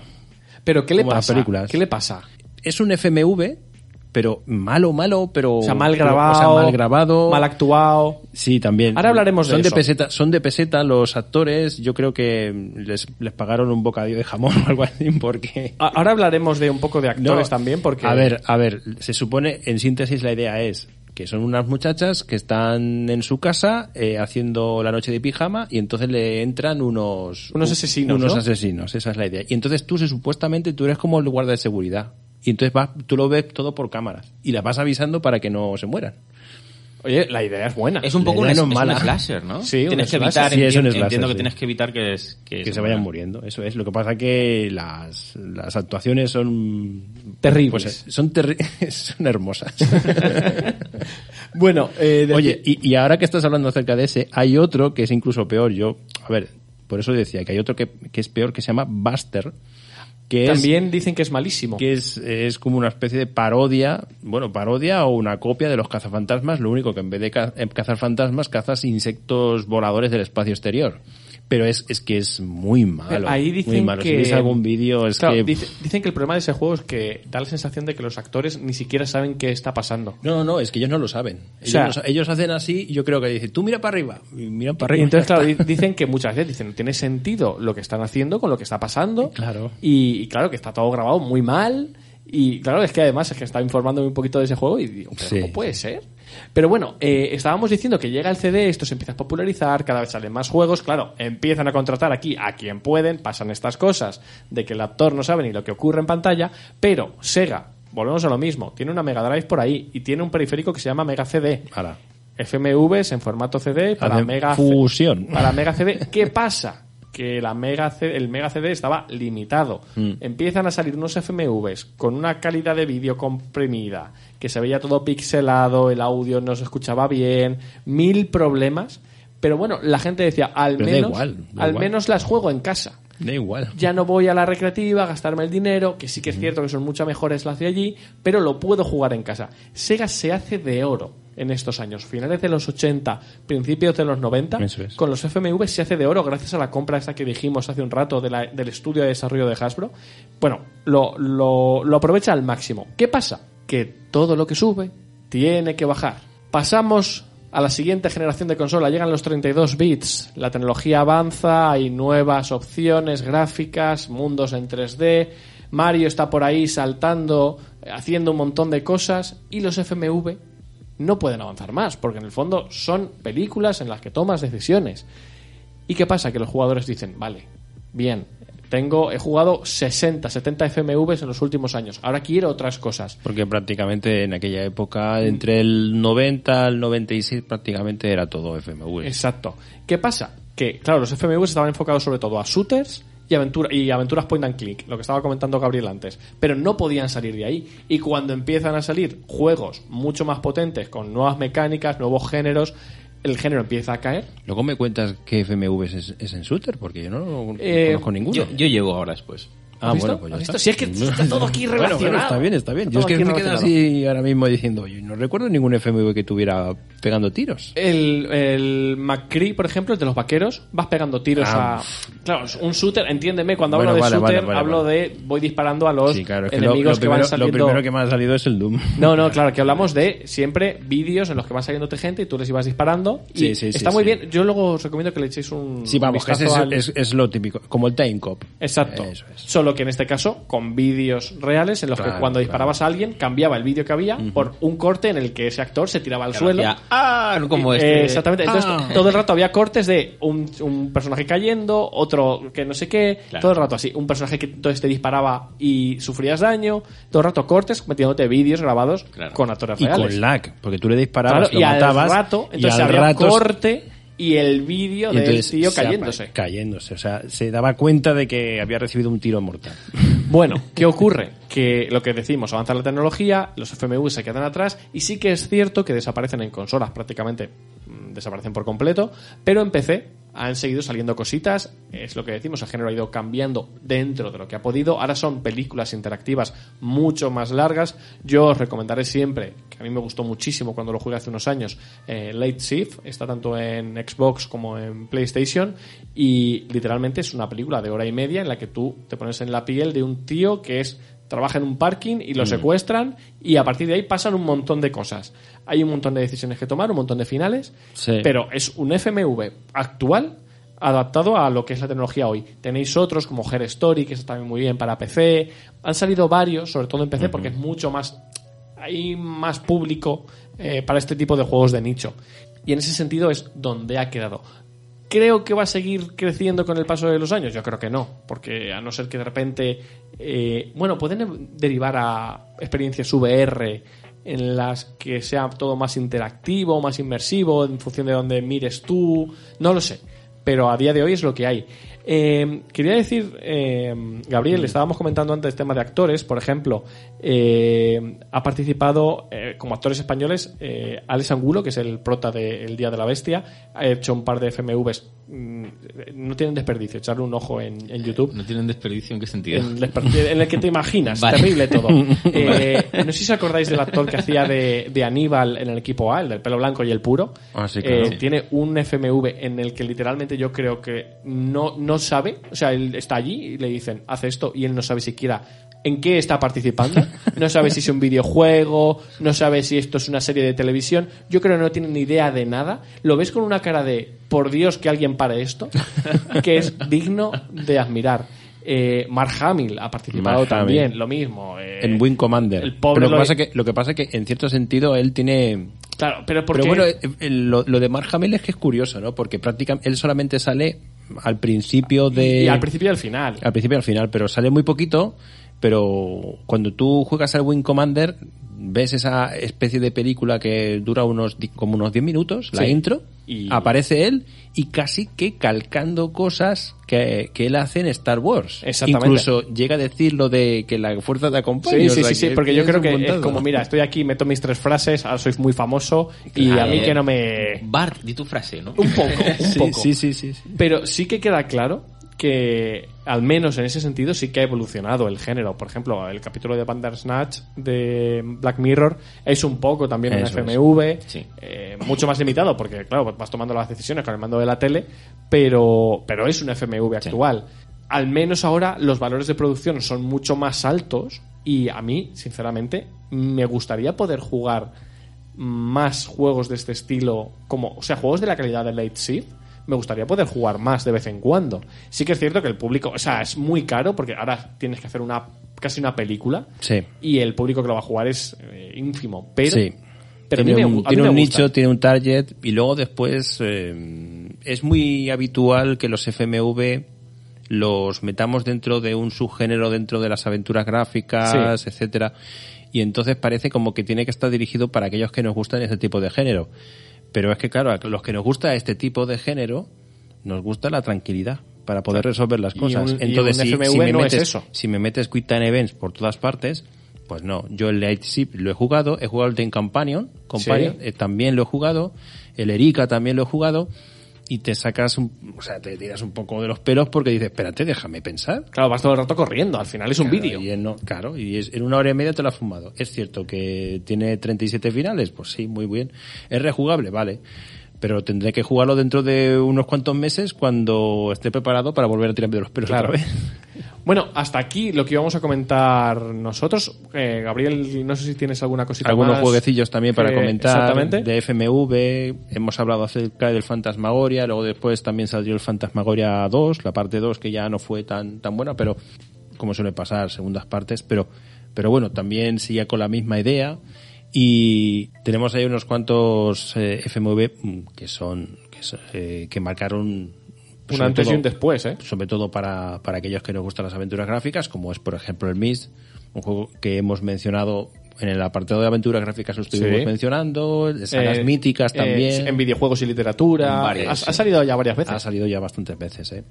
Pero ¿qué le Como las pasa? películas. ¿Qué le pasa? Es un FMV, pero malo, malo, pero O sea, mal grabado, o sea, mal grabado, mal actuado. Sí, también. Ahora hablaremos de son eso. peseta, son de peseta los actores. Yo creo que les, les pagaron un bocadillo de jamón o algo así porque. Ahora hablaremos de un poco de actores No, también porque... A ver, a ver, se supone, en síntesis, la idea es que son unas muchachas que están en su casa eh, haciendo la noche de pijama y entonces le entran unos... Unos asesinos, Unos ¿no? asesinos, esa es la idea. Y entonces tú, se, supuestamente, tú eres como el guarda de seguridad. Y entonces vas, tú lo ves todo por cámaras. Y la vas avisando para que no se mueran. Oye, la idea es buena. Es un poco un, La idea no es es mala. un slasher, ¿no? Sí, un tienes que evitar, Sí, es un slasher, entiendo que sí. tienes que evitar que, es, que, que se se vayan muriendo. Eso es. Lo que pasa que las, las actuaciones son Terribles. pues, son, terri- son hermosas. Bueno, eh, de- Oye, y, y ahora que estás hablando acerca de ese, hay otro que es incluso peor. Yo, a ver, por eso decía que hay otro que, que es peor que se llama Buster, que es también dicen que es malísimo. que es, es como una especie de parodia, bueno, parodia o una copia de los cazafantasmas, lo único que en vez de eh, cazar fantasmas, cazas insectos voladores del espacio exterior. Pero es, es que es muy malo. Ahí dicen muy malo. que... Si veis algún vídeo es Claro, que... dice- dicen que el problema de ese juego es que da la sensación de que los actores ni siquiera saben qué está pasando. No, no, no, es que ellos no lo saben. Ellos, sea- no sa- ellos hacen así y yo creo que dicen, tú mira para arriba. Y miran para Y arriba. entonces, claro, di- dicen que muchas veces dicen, no tiene sentido lo que están haciendo con lo que está pasando. Claro. Y, y claro, que está todo grabado muy mal. Y claro, es que además es que estaba informándome un poquito de ese juego y digo, ¿pero Sí. ¿cómo puede ser? Pero bueno, eh, estábamos diciendo que llega el CD, esto se empieza a popularizar, cada vez salen más juegos, claro, empiezan a contratar aquí a quien pueden, pasan estas cosas de que el actor no sabe ni lo que ocurre en pantalla, pero Sega, volvemos a lo mismo, tiene una Mega Drive por ahí y tiene un periférico que se llama Mega CD. FMVs en formato CD para Mega fusión. Para Mega CD. ¿Qué pasa? Que la Mega C- el Mega CD estaba limitado. Mm. Empiezan a salir unos FMVs con una calidad de vídeo comprimida, que se veía todo pixelado, el audio no se escuchaba bien, mil problemas. Pero bueno, la gente decía, al Pero da menos, igual, da al igual. menos las juego en casa Da igual. ya no voy a la recreativa a gastarme el dinero, que sí que es cierto que son mucho mejores las de allí, pero lo puedo jugar en casa. Sega se hace de oro en estos años, finales de los 80, principios de los 90, Eso es. con los FMV se hace de oro gracias a la compra esta que dijimos hace un rato de la- del estudio de desarrollo de Hasbro. Bueno, lo, lo- lo aprovecha al máximo. ¿Qué pasa? Que todo lo que sube tiene que bajar. Pasamos a la siguiente generación de consola, llegan los 32 bits, la tecnología avanza, hay nuevas opciones gráficas, mundos en 3D, Mario está por ahí saltando, haciendo un montón de cosas y los FMV no pueden avanzar más, porque en el fondo son películas en las que tomas decisiones. ¿Y qué pasa? Que los jugadores dicen, vale, bien, tengo, he jugado 60, 70 FMVs en los últimos años, ahora quiero otras cosas. Porque prácticamente en aquella época, entre el 90 al 96, prácticamente era todo FMV. Exacto. ¿Qué pasa? Que, claro, los FMVs estaban enfocados sobre todo a shooters y, aventura, y aventuras point and click, lo que estaba comentando Gabriel antes, pero no podían salir de ahí. Y cuando empiezan a salir juegos mucho más potentes, con nuevas mecánicas, nuevos géneros, el género empieza a caer. Luego me cuentas qué FMV es, es en Shooter, porque yo no Eh, conozco ninguno. Yo, yo llego ahora después. Ah, ¿Has visto? bueno, pues ya ¿Has está. visto? Si es que está todo aquí Bueno, bueno, relacionado. está bien, está bien. Está Yo es que me quedo así ahora mismo diciendo, oye, no recuerdo ningún FMV que tuviera pegando tiros. El, el McCree, por ejemplo, el de los vaqueros, vas pegando tiros Ah. a. Claro, un shooter, entiéndeme, cuando Bueno, hablo de vale, shooter, vale, vale, hablo vale. de voy disparando a los Sí, claro, es que lo, enemigos lo que van primero, lo saliendo. primero que me ha salido es el Doom. No, no, claro, que hablamos de siempre vídeos en los que van saliendo otra gente y tú les ibas disparando. Y Sí, sí, sí, está muy sí. bien. Yo luego os recomiendo que le echéis un. Sí, vamos, que es, al- es- es lo típico, como el Time Cop. Exacto. Eso es. Solo que en este caso con vídeos reales en los que cuando claro. disparabas a alguien cambiaba el vídeo que había por un corte en el que ese actor se tiraba al suelo. Hacía, ah, como Eh, este. exactamente. Entonces, Ah. todo el rato había cortes de un, un personaje cayendo, otro que no sé qué, Claro. todo el rato así. Un personaje que entonces te disparaba y sufrías daño, todo el rato cortes metiéndote vídeos grabados Claro. con actores Y reales. con lag, porque tú le disparabas, Claro, lo y al matabas, rato, y entonces al había rato corte y el vídeo y del entonces tío cayéndose. Cayéndose, o sea, se daba cuenta de que había recibido un tiro mortal. Bueno, ¿qué ocurre? Que lo que decimos, avanza la tecnología, los FMV se quedan atrás y sí que es cierto que desaparecen en consolas, prácticamente mm, desaparecen por completo, pero en PC han seguido saliendo cositas, es lo que decimos, el género ha ido cambiando dentro de lo que ha podido, ahora son películas interactivas mucho más largas, yo os recomendaré siempre, que a mí me gustó muchísimo cuando lo jugué hace unos años, eh, Late Shift, está tanto en Xbox como en PlayStation y literalmente es una película de hora y media en la que tú te pones en la piel de un tío que es trabaja en un parking y lo secuestran y a partir de ahí pasan un montón de cosas. Hay un montón de decisiones que tomar, un montón de finales, Sí. pero es un FMV actual adaptado a lo que es la tecnología hoy. Tenéis otros como Her Story, que está también muy bien para PC. Han salido varios, sobre todo en PC, porque es mucho más hay más público eh, para este tipo de juegos de nicho. Y en ese sentido es donde ha quedado. ¿Creo que va a seguir creciendo con el paso de los años? Yo creo que no, porque a no ser que de repente, eh, bueno, pueden derivar a experiencias VR en las que sea todo más interactivo, más inmersivo, en función de donde mires tú, no lo sé, pero a día de hoy es lo que hay. Eh, quería decir, eh, Gabriel, estábamos comentando antes el tema de actores, por ejemplo, eh, ha participado eh, como actores españoles eh, Alex Angulo, que es el prota de El Día de la Bestia, ha hecho un par de FMVs, mm, no tienen desperdicio, echarle un ojo en, en YouTube. No tienen desperdicio en qué sentido. En, el que te imaginas, Vale. terrible todo. Eh, no sé si os acordáis del actor que hacía de, de Aníbal en el equipo A, el del pelo blanco y el puro. Ah, sí, Eh, claro. Sí. Tiene un FMV en el que literalmente yo creo que no, no sabe, o sea, él está allí y le dicen, hace esto, y él no sabe siquiera en qué está participando, no sabe si es un videojuego, no sabe si esto es una serie de televisión, yo creo que no tiene ni idea de nada, lo ves con una cara de, por Dios que alguien pare esto, que es digno de admirar. Eh, Mark Hamill ha participado Mark también, Hamill. lo mismo. eh, en Wing Commander. el pobre Pero lo, que pasa que, lo que pasa que, en cierto sentido, él tiene... Claro, pero porque... Pero bueno, eh, lo, lo de Mark Hamill es que es curioso, ¿no? Porque prácticamente él solamente sale al principio de... y al principio y al final. Al principio y al final, pero sale muy poquito. Pero cuando tú juegas al Wing Commander, ves esa especie de película que dura unos como unos 10 minutos, la Sí. intro, Y- aparece él y casi que calcando cosas que, que él hace en Star Wars. Exactamente. Incluso llega a decir lo de que la fuerza te acompañe. Sí, o sí, sea, sí, sí, que porque yo es creo que es montado. como, mira, estoy aquí, meto mis tres frases, ahora soy muy famoso y a mí que no me... Bart, di tu frase, ¿no? Un poco, un Sí, poco. sí, sí, sí, sí. Pero sí que queda claro que al menos en ese sentido sí que ha evolucionado el género. Por ejemplo, el capítulo de Bandersnatch de Black Mirror es un poco también es. FMV, Sí. eh, mucho más limitado porque, claro, vas tomando las decisiones con el mando de la tele, pero, pero es un FMV actual. Al menos ahora los valores de producción son mucho más altos y a mí, sinceramente, me gustaría poder jugar más juegos de este estilo, como, o sea, juegos de la calidad de Late Shift, me gustaría poder jugar más de vez en cuando. Sí que es cierto que el público, o sea, es muy caro porque ahora tienes que hacer una casi una película Sí. y el público que lo va a jugar es eh, ínfimo, pero sí. pero a mí tiene me un, gu- a mí tiene me un gusta. nicho, tiene un target y luego después eh, es muy habitual que los FMV los metamos dentro de un subgénero dentro de las aventuras gráficas, Sí. etcétera y entonces parece como que tiene que estar dirigido para aquellos que nos gustan ese tipo de género. Pero es que claro, a los que nos gusta este tipo de género nos gusta la tranquilidad para poder resolver las cosas. un- Entonces, si, si me no es metes, eso. si me metes Quick Time Events por todas partes, pues no. Yo el Light Ship lo he jugado, he jugado el Ten Companion, Companion Sí. eh, también lo he jugado, el Erika también lo he jugado, y te sacas, un, o sea, te tiras un poco de los pelos porque dices, espérate, déjame pensar. Claro, vas todo el rato corriendo, al final es un vídeo. y no- claro, y es, en una hora y media te lo has fumado. Es cierto que tiene 37 finales, pues sí, muy bien. Es rejugable, vale. Pero tendré que jugarlo dentro de unos cuantos meses cuando esté preparado para volver a tirarme de los pelos Claro. otra vez. Bueno, hasta aquí lo que íbamos a comentar nosotros. Eh, Gabriel, no sé si tienes alguna cosita Algunos más jueguecillos también para comentar Exactamente. de FMV. Hemos hablado acerca del Fantasmagoria, luego después también salió el Fantasmagoria 2, la parte 2 que ya no fue tan, tan buena, pero como suele pasar, segundas partes, pero, pero bueno, también sigue con la misma idea. Y tenemos ahí unos cuantos eh, FMV mm, que son, que, son, eh, que marcaron Un antes y un después, ¿eh? sobre todo para, para aquellos que nos gustan las aventuras gráficas, como es por ejemplo el Myst, un juego que hemos mencionado en el apartado de aventuras gráficas lo estuvimos Sí. mencionando, sagas Eh, míticas eh, también. en videojuegos y literatura. Varias, ha, sí. ha salido ya varias veces. Ha salido ya bastantes veces, ¿eh?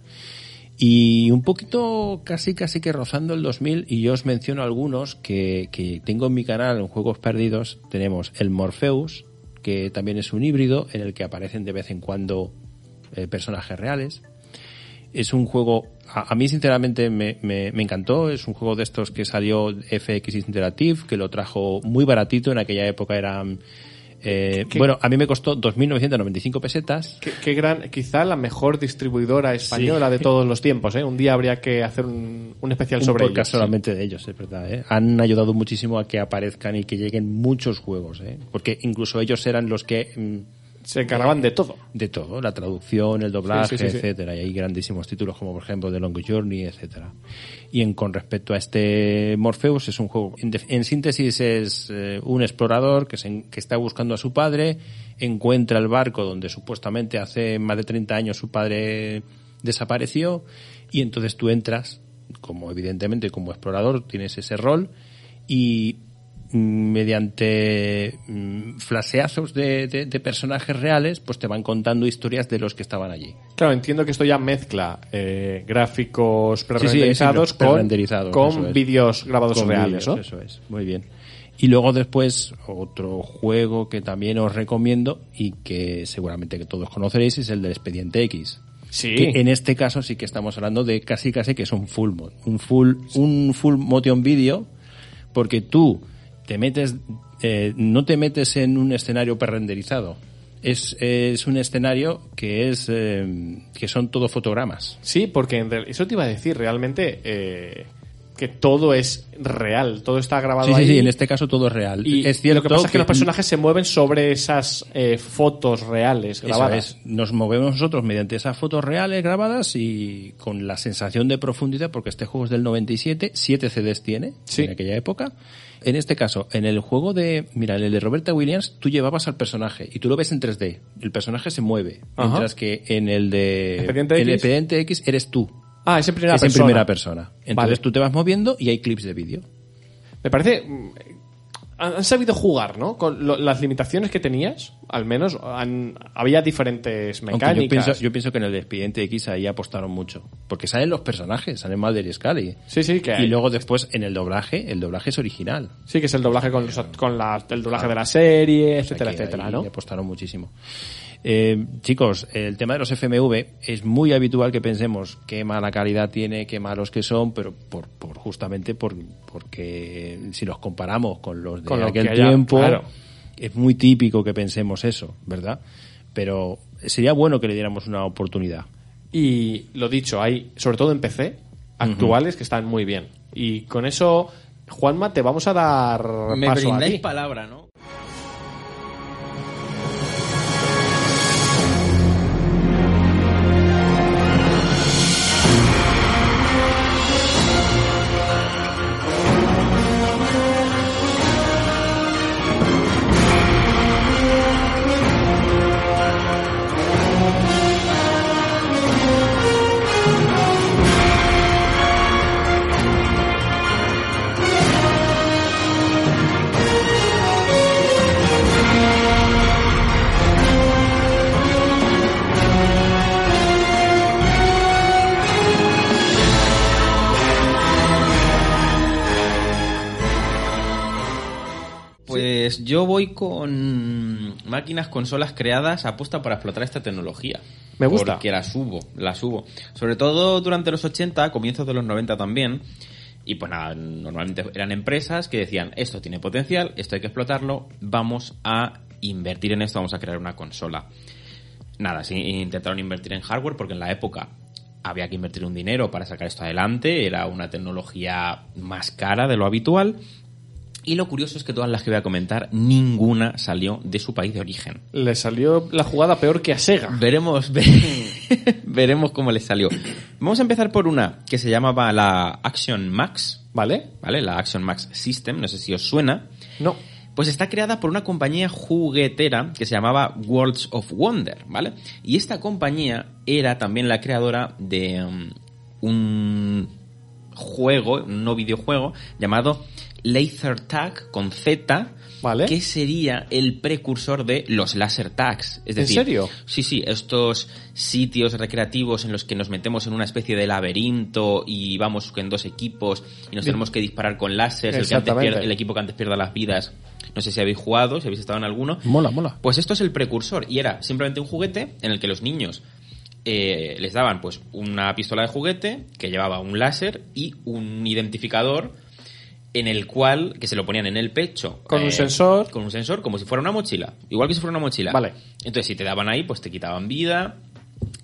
Y un poquito casi casi que rozando el 2000 y yo os menciono algunos que, que tengo en mi canal en Juegos Perdidos. Tenemos el Morpheus, que también es un híbrido en el que aparecen de vez en cuando eh, personajes reales. Es un juego, a, a mí sinceramente me, me, me encantó, es un juego de estos que salió FX Interactive, que lo trajo muy baratito, en aquella época eran... eh, ¿Qué- bueno, a mí me costó 2.995 pesetas. Qué, qué gran, quizá la mejor distribuidora española de todos los tiempos, ¿eh? Un día habría que hacer un, un especial un sobre ellos. solamente de ellos, es verdad. ¿eh? Han ayudado muchísimo a que aparezcan y que lleguen muchos juegos, ¿eh? porque incluso ellos eran los que mm, Se encargaban de todo. de todo, la traducción, el doblaje, Sí, sí, sí, sí. etcétera. Y hay grandísimos títulos como por ejemplo The Long Journey, etcétera. Y en con respecto a este Morpheus es un juego, en, síntesis es eh, un explorador que, se que está buscando a su padre, encuentra el barco donde supuestamente hace más de 30 años su padre desapareció y entonces tú entras, como evidentemente como explorador tienes ese rol y mediante mm, flaseazos de, de- de personajes reales, pues te van contando historias de los que estaban allí. Claro, entiendo que esto ya mezcla eh, gráficos pre-renderizados sí, con, con es. vídeos grabados Con reales, ¿no? Eso es, muy bien. Y luego después otro juego que también os recomiendo y que seguramente que todos conoceréis es el del Expediente X. Sí. Que en este caso sí que estamos hablando de casi casi que es un full mod, un full un full motion video porque tú te metes eh, no te metes en un escenario prerenderizado. Es, es un escenario que es eh, que son todo fotogramas. Sí, porque en real- eso te iba a decir, realmente eh, que todo es real, todo está grabado Sí, ahí. sí, en este caso todo es real. Y es cierto lo que pasa es que los personajes se mueven sobre esas eh, fotos reales grabadas. es. Nos movemos nosotros mediante esas fotos reales grabadas y con la sensación de profundidad, porque este juego es del 97, siete CDs tiene Sí. en aquella época. En este caso, en el juego de, mira, en el de Roberta Williams, tú llevabas al personaje y tú lo ves en 3D. El personaje se mueve. Ajá. Mientras que en el de Expediente en el X. expediente X eres tú. Ah, es en primera es persona. en primera persona. Entonces Vale. tú te vas moviendo y hay clips de vídeo. Me parece. Han sabido jugar, ¿no? Con lo- las limitaciones que tenías, al menos, han- había diferentes mecánicas. yo pienso, yo pienso que en el expediente X ahí apostaron mucho. Porque salen los personajes, salen Mulder y Scully. Sí, sí, que Y hay. luego después en el doblaje, el doblaje es original. Sí, que es el doblaje con, los- con la- el doblaje de la serie, etcétera, etcétera, ahí ¿no? apostaron muchísimo. Eh, chicos, el tema de los FMV es muy habitual que pensemos qué mala calidad tiene, qué malos que son, pero por, por justamente por, porque si los comparamos con los de Con lo aquel haya, tiempo, claro. es muy típico que pensemos eso, ¿verdad? Pero sería bueno que le diéramos una oportunidad. Y lo dicho, hay, sobre todo en PC, actuales que están muy bien. Y con eso, Juanma, te vamos a dar Me paso a ti. palabra, ¿no? Yo voy con máquinas, consolas creadas apuesta para explotar esta tecnología. Me gusta. Porque las subo, las subo. Sobre todo durante los 80, comienzos de los 90 también. Y pues nada, normalmente eran empresas que decían, esto tiene potencial, esto hay que explotarlo, vamos a invertir en esto, vamos a crear una consola. Nada, sí, intentaron invertir en hardware porque en la época había que invertir un dinero para sacar esto adelante, era una tecnología más cara de lo habitual. Y lo curioso es que todas las que voy a comentar, ninguna salió de su país de origen. Le salió la jugada peor que a Sega. Veremos, ve- veremos cómo les salió. Vamos a empezar por una que se llamaba la Action Max, ¿Vale? ¿vale? La Action Max System, no sé si os suena. No. Pues está creada por una compañía juguetera que se llamaba Worlds of Wonder, ¿vale? Y esta compañía era también la creadora de um, un juego, un no videojuego, llamado Laser Tag con Z, Vale. que sería el precursor de los laser tags. Es ¿En decir, serio? Sí, sí, estos sitios recreativos en los que nos metemos en una especie de laberinto y vamos en dos equipos y nos tenemos que disparar con láseres, el, que antes Exactamente. pierde- el equipo que antes pierda las vidas. No sé si habéis jugado, si habéis estado en alguno. Mola, mola. Pues esto es el precursor y era simplemente un juguete en el que los niños eh, les daban pues una pistola de juguete que llevaba un láser y un identificador en el cual que se lo ponían en el pecho Con un eh, sensor. con un sensor como si fuera una mochila igual que si fuera una mochila Vale. entonces si te daban ahí pues te quitaban vida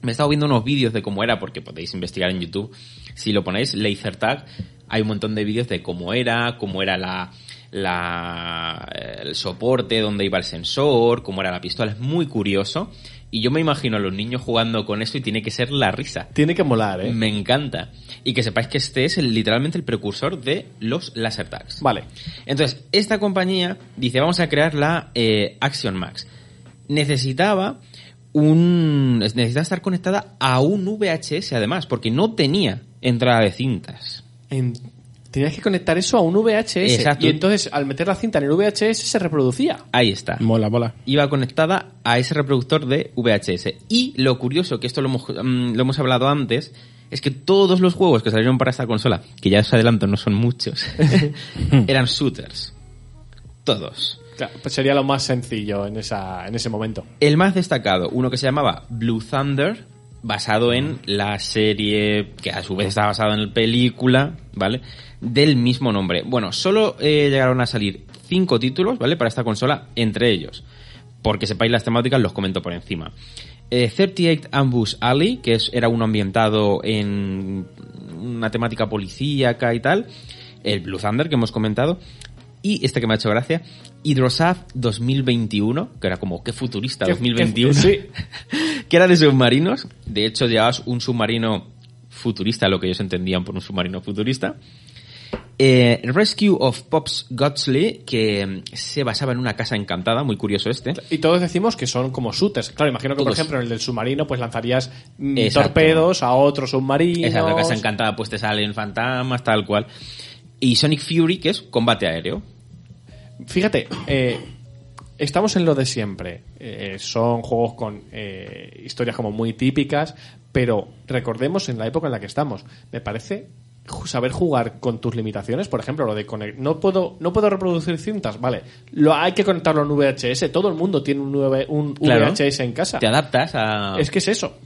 me he estado viendo unos vídeos de cómo era porque podéis investigar en YouTube si lo ponéis laser tag hay un montón de vídeos de cómo era cómo era la la, el soporte, dónde iba el sensor, cómo era la pistola. Es muy curioso. Y yo me imagino a los niños jugando con esto y tiene que ser la risa. Tiene que molar, ¿eh? Me encanta. Y que sepáis que este es el- literalmente el precursor de los laser tags. Vale. Entonces, esta compañía dice, vamos a crear la eh, Action Max. Necesitaba un... Necesitaba estar conectada a un VHS además, porque no tenía entrada de cintas. En- Tenías que conectar eso a un VHS. Exacto. Y entonces, al meter la cinta en el VHS, se reproducía. Ahí está. Mola, mola. iba conectada a ese reproductor de VHS. Y lo curioso, que esto lo hemos, mm, lo hemos hablado antes, es que todos los juegos que salieron para esta consola, que ya os adelanto no son muchos, eran shooters. Todos. Claro, pues sería lo más sencillo en, esa, en ese momento. El más destacado, uno que se llamaba Blue Thunder, basado en la serie, que a su vez está basado en la película, ¿vale? Del mismo nombre. Bueno, solo eh, llegaron a salir cinco títulos, ¿vale? Para esta consola, entre ellos. Porque sepáis las temáticas, los comento por encima. Eh, 38 Ambush Alley, que es, era uno ambientado en una temática policíaca y tal. El Blue Thunder, que hemos comentado. Y este que me ha hecho gracia, Hydrosaft 2021, que era como, qué futurista Qué- 2021. qué- sí. que era de submarinos. De hecho, llevabas un submarino futurista, lo que ellos entendían por un submarino futurista. Eh, Rescue of Pops Godsley, que mm, se basaba en una casa encantada, muy curioso este. Y todos decimos que son como shooters. Claro, imagino que, por ejemplo, en el del submarino, pues lanzarías mm, Exacto. torpedos a otros submarinos. Esa la casa encantada, pues te salen fantasmas, tal cual. Y Sonic Fury, que es combate aéreo. Fíjate, eh, estamos en lo de siempre. Eh, son juegos con eh, historias como muy típicas, pero recordemos en la época en la que estamos. Me parece saber jugar con tus limitaciones, por ejemplo, lo de conect- no puedo no puedo reproducir cintas, vale, lo hay que conectarlo en VHS, todo el mundo tiene un, V- un Claro. VHS en casa. Te adaptas a... Es que es eso.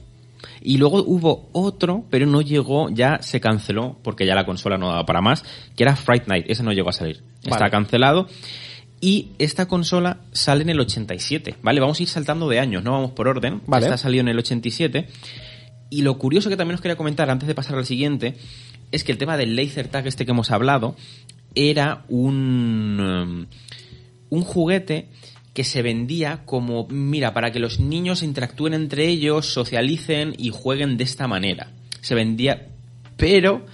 Y luego hubo otro, pero no llegó, ya se canceló, porque ya la consola no daba para más, que era Fright Night. Ese no llegó a salir. Está cancelado. Y esta consola sale en el 87, ¿vale? Vamos a ir saltando de años, no vamos por orden. Vale. Esta salió en el 87. Y lo curioso que también os quería comentar antes de pasar al siguiente es que el tema del laser tag este que hemos hablado era un um, un juguete que se vendía como mira para que los niños interactúen entre ellos, socialicen y jueguen de esta manera. Se vendía, pero